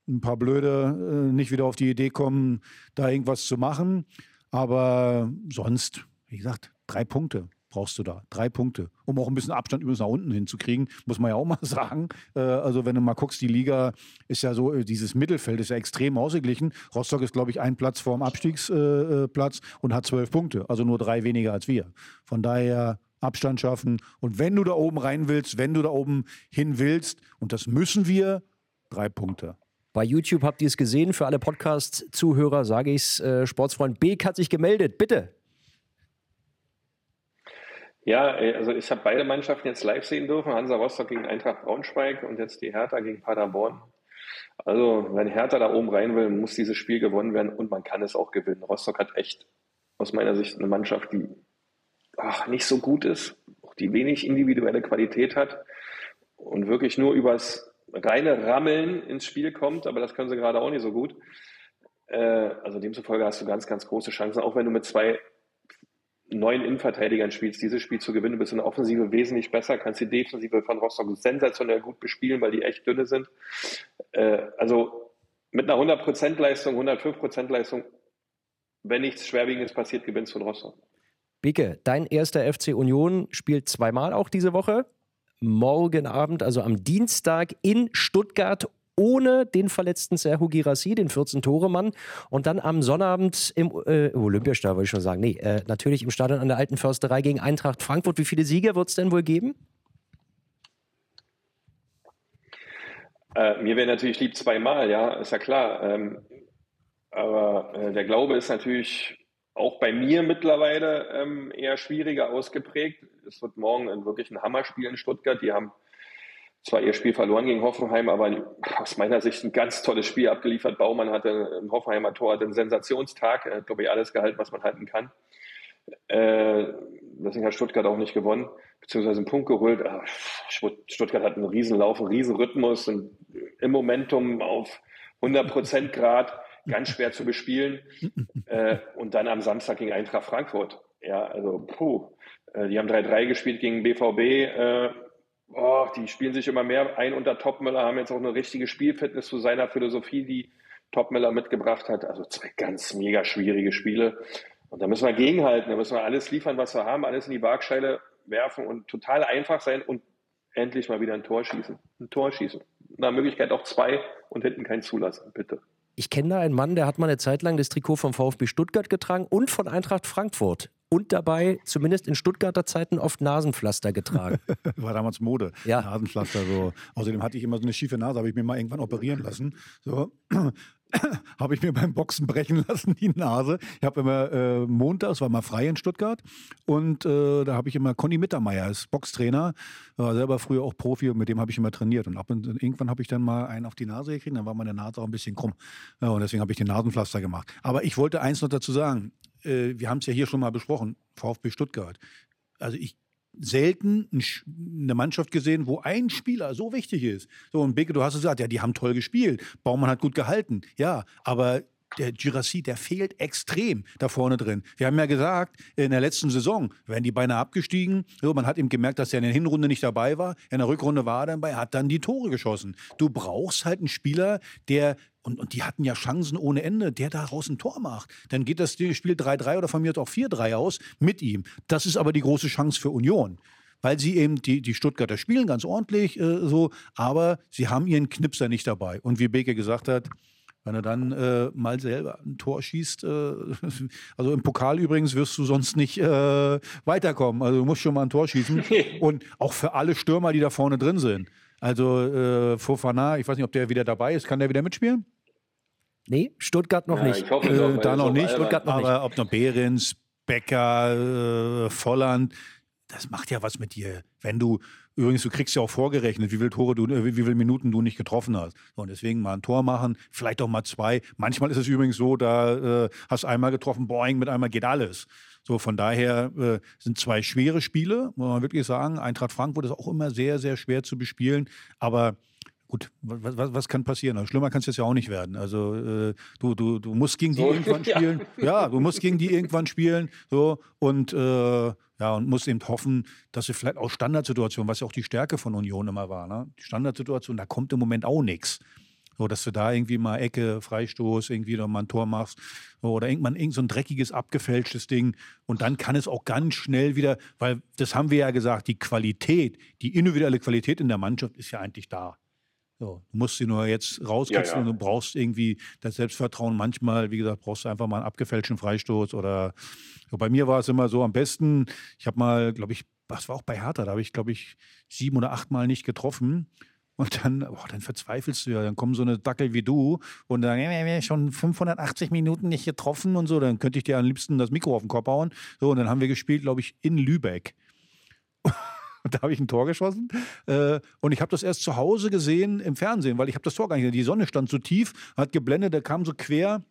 ein paar Blöde äh, nicht wieder auf die Idee kommen, da irgendwas zu machen. Aber sonst, wie gesagt, drei Punkte brauchst du da. Drei Punkte. Um auch ein bisschen Abstand übrigens nach unten hinzukriegen, muss man ja auch mal sagen. Äh, also wenn du mal guckst, die Liga ist ja so, äh, dieses Mittelfeld ist ja extrem ausgeglichen. Rostock ist, glaube ich, ein Platz vorm Abstiegsplatz äh, und hat zwölf Punkte. Also nur drei weniger als wir. Von daher Abstand schaffen. Und wenn du da oben rein willst, wenn du da oben hin willst, und das müssen wir, drei Punkte. Bei YouTube habt ihr es gesehen. Für alle Podcast-Zuhörer sage ich es. Äh, Sportsfreund Beek hat sich gemeldet. Bitte. Ja, also ich habe beide Mannschaften jetzt live sehen dürfen. Hansa Rostock gegen Eintracht Braunschweig und jetzt die Hertha gegen Paderborn. Also wenn Hertha da oben rein will, muss dieses Spiel gewonnen werden und man kann es auch gewinnen. Rostock hat echt aus meiner Sicht eine Mannschaft, die ach, nicht so gut ist, die wenig individuelle Qualität hat und wirklich nur übers reine Rammeln ins Spiel kommt, aber das können sie gerade auch nicht so gut. Äh, also demzufolge hast du ganz, ganz große Chancen, auch wenn du mit zwei neuen Innenverteidigern spielst, dieses Spiel zu gewinnen, bist in der Offensive wesentlich besser, kannst die Defensive von Rostock sensationell gut bespielen, weil die echt dünne sind. Äh, also mit einer 100% Leistung, 105% Leistung, wenn nichts Schwerwiegendes passiert, gewinnst du in Rostock. Bicke, dein erster FC Union spielt zweimal auch diese Woche. Morgen Abend, also am Dienstag in Stuttgart ohne den verletzten Serhu Girassi, den 14-Tore-Mann. Und dann am Sonnabend im äh, Olympiastadion, würde ich schon sagen. Nee, äh, natürlich im Stadion an der Alten Försterei gegen Eintracht Frankfurt. Wie viele Sieger wird es denn wohl geben? Äh, mir wäre natürlich lieb zweimal, ja, ist ja klar. Ähm, aber äh, der Glaube ist natürlich auch bei mir mittlerweile ähm, eher schwieriger ausgeprägt. Es wird morgen wirklich ein Hammerspiel in Stuttgart. Die haben zwar ihr Spiel verloren gegen Hoffenheim, aber aus meiner Sicht ein ganz tolles Spiel abgeliefert. Baumann hatte im Hoffenheimer Tor einen Sensationstag. Hat, glaube ich, alles gehalten, was man halten kann. Äh, deswegen hat Stuttgart auch nicht gewonnen, beziehungsweise einen Punkt geholt. Ah, Stuttgart hat einen Riesenlauf, einen Riesenrhythmus und im Momentum auf 100% Grad ganz schwer zu bespielen. Äh, und dann am Samstag gegen Eintracht Frankfurt. Ja, also puh. Äh, die haben 3-3 gespielt gegen BVB. Oh, die spielen sich immer mehr ein unter Topmüller, haben jetzt auch eine richtige Spielfitness zu seiner Philosophie, die Topmüller mitgebracht hat. Also zwei ganz mega schwierige Spiele. Und da müssen wir gegenhalten, da müssen wir alles liefern, was wir haben, alles in die Waagscheide werfen und total einfach sein und endlich mal wieder ein Tor schießen. Ein Tor schießen. Nach Möglichkeit auch zwei und hinten kein zulassen, bitte. Ich kenne da einen Mann, der hat mal eine Zeit lang das Trikot vom VfB Stuttgart getragen und von Eintracht Frankfurt und dabei, zumindest in Stuttgarter Zeiten, oft Nasenpflaster getragen. War damals Mode. Ja. Nasenpflaster so. Außerdem hatte ich immer so eine schiefe Nase, habe ich mir mal irgendwann operieren lassen. So. habe ich mir beim Boxen brechen lassen, die Nase. Ich habe immer äh, montags, war mal frei in Stuttgart und äh, da habe ich immer Conny Mittermeier als Boxtrainer, war selber früher auch Profi und mit dem habe ich immer trainiert. Und, ab und irgendwann habe ich dann mal einen auf die Nase gekriegt, dann war meine Nase auch ein bisschen krumm. Ja, und deswegen habe ich den Nasenpflaster gemacht. Aber ich wollte eins noch dazu sagen, äh, wir haben es ja hier schon mal besprochen, VfB Stuttgart. Also ich selten eine Mannschaft gesehen, wo ein Spieler so wichtig ist. So, und Beke, du hast gesagt, ja, die haben toll gespielt. Baumann hat gut gehalten. Ja, aber der Girassi, der fehlt extrem da vorne drin. Wir haben ja gesagt, in der letzten Saison wären die beinahe abgestiegen. So, man hat ihm gemerkt, dass er in der Hinrunde nicht dabei war. In der Rückrunde war er dabei, hat dann die Tore geschossen. Du brauchst halt einen Spieler, der und, und die hatten ja Chancen ohne Ende, der daraus ein Tor macht. Dann geht das Spiel 3-3 oder von mir auch 4-3 aus mit ihm. Das ist aber die große Chance für Union weil sie eben die, die Stuttgarter spielen ganz ordentlich äh, so, aber sie haben ihren Knipser nicht dabei. Und wie Beke gesagt hat, wenn er dann äh, mal selber ein Tor schießt, äh, also im Pokal übrigens wirst du sonst nicht äh, weiterkommen. Also du musst schon mal ein Tor schießen. Und auch für alle Stürmer, die da vorne drin sind. Also äh, Fofana, ich weiß nicht, ob der wieder dabei ist. Kann der wieder mitspielen? Nee, Stuttgart noch ja, nicht. Ich hoffe, äh, da noch nicht. Stuttgart noch aber nicht. ob noch Behrens, Becker, äh, Volland, das macht ja was mit dir. Wenn du, übrigens, du kriegst ja auch vorgerechnet, wie viele Tore du, äh, wie viele Minuten du nicht getroffen hast. So, und deswegen mal ein Tor machen, vielleicht auch mal zwei. Manchmal ist es übrigens so, da äh, hast einmal getroffen, boing, mit einmal geht alles. So, von daher äh, sind zwei schwere Spiele, muss man wirklich sagen. Eintracht Frankfurt ist auch immer sehr, sehr schwer zu bespielen. Aber gut, was, was, was, kann passieren? Also schlimmer kann es jetzt ja auch nicht werden. Also äh, du, du, du musst gegen die so, irgendwann spielen. Ja. ja. du musst gegen die irgendwann spielen. So und äh, ja, und musst eben hoffen, dass sie vielleicht auch Standardsituationen, was ja auch die Stärke von Union immer war, ne? Die Standardsituation, da kommt im Moment auch nichts. So, dass du da irgendwie mal Ecke, Freistoß, irgendwie noch mal ein Tor machst. Oder irgendwann irgend so ein dreckiges, abgefälschtes Ding. Und dann kann es auch ganz schnell wieder, weil das haben wir ja gesagt, die Qualität, die individuelle Qualität in der Mannschaft ist ja eigentlich da. So, du musst sie nur jetzt rauskitzeln ja, ja. und du brauchst irgendwie das Selbstvertrauen. Manchmal, wie gesagt, brauchst du einfach mal einen abgefälschten Freistoß oder so. bei mir war es immer so am besten. Ich habe mal, glaube ich, was war auch bei Hertha, da habe ich, glaube ich, sieben oder acht Mal nicht getroffen. Und dann, boah, dann verzweifelst du ja. Dann kommen so eine Dackel wie du und dann, ja, schon 580 Minuten nicht getroffen und so. Dann könnte ich dir am liebsten das Mikro auf den Kopf hauen. So, und dann haben wir gespielt, glaube ich, in Lübeck. Und da habe ich ein Tor geschossen. Äh, und ich habe das erst zu Hause gesehen im Fernsehen, weil ich habe das Tor gar nicht. Die Sonne stand so tief, hat geblendet, der kam so quer.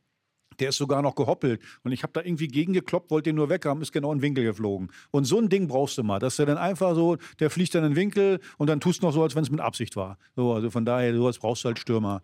Der ist sogar noch gehoppelt. Und ich habe da irgendwie gegengekloppt, wollte den nur weghaben, ist genau in den Winkel geflogen. Und so ein Ding brauchst du mal, dass der dann einfach so, der fliegt dann in den Winkel und dann tust du noch so, als wenn es mit Absicht war. So, also von daher, sowas brauchst du als Stürmer.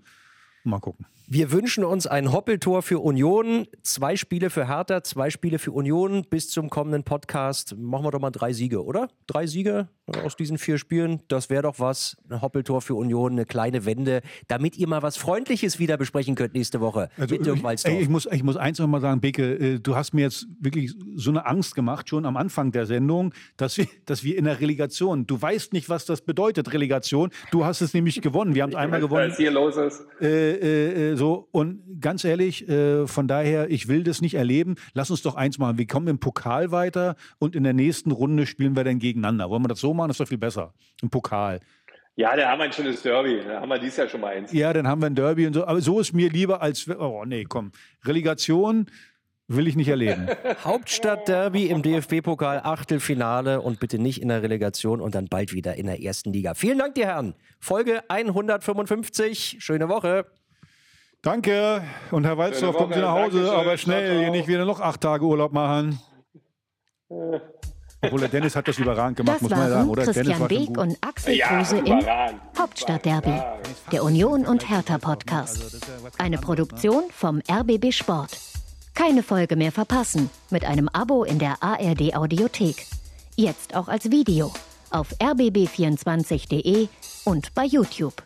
Mal gucken. Wir wünschen uns ein Hoppeltor für Union, zwei Spiele für Hertha, zwei Spiele für Union. Bis zum kommenden Podcast machen wir doch mal drei Siege, oder? Drei Siege aus diesen vier Spielen. Das wäre doch was. Ein Hoppeltor für Union, eine kleine Wende, damit ihr mal was Freundliches wieder besprechen könnt nächste Woche also, mit Dirk Ey, ich, muss, ich muss eins noch mal sagen, Beke, äh, du hast mir jetzt wirklich so eine Angst gemacht, schon am Anfang der Sendung, dass wir, dass wir in der Relegation, du weißt nicht, was das bedeutet, Relegation. Du hast es nämlich gewonnen. Wir haben es einmal gewonnen. Was hier los ist. Äh, äh, äh so, und ganz ehrlich, äh, von daher, ich will das nicht erleben. Lass uns doch eins machen. Wir kommen im Pokal weiter und in der nächsten Runde spielen wir dann gegeneinander. Wollen wir das so machen? Das ist doch viel besser. Im Pokal. Ja, da haben wir ein schönes Derby. Da haben wir dies Jahr schon mal eins. Ja, dann haben wir ein Derby und so. Aber so ist mir lieber als. Oh, nee, komm. Relegation Will ich nicht erleben. Hauptstadt-Derby im DFB-Pokal, Achtelfinale und bitte nicht in der Relegation und dann bald wieder in der ersten Liga. Vielen Dank, die Herren. Folge 155. Schöne Woche. Danke. Und Herr Walzdorf, kommen Sie nach Hause, Dankeschön. aber schnell, Ciao, hier nicht wieder noch acht Tage Urlaub machen. Obwohl der Dennis hat das überragend gemacht, Das muss man ja sagen, oder? Christian Beek und Axel Ja, Kruse im überragend. Hauptstadtderby, der Union und Hertha Podcast. Eine Produktion vom RBB Sport. Keine Folge mehr verpassen mit einem Abo in der ARD Audiothek. Jetzt auch als Video auf rbb24.de und bei YouTube.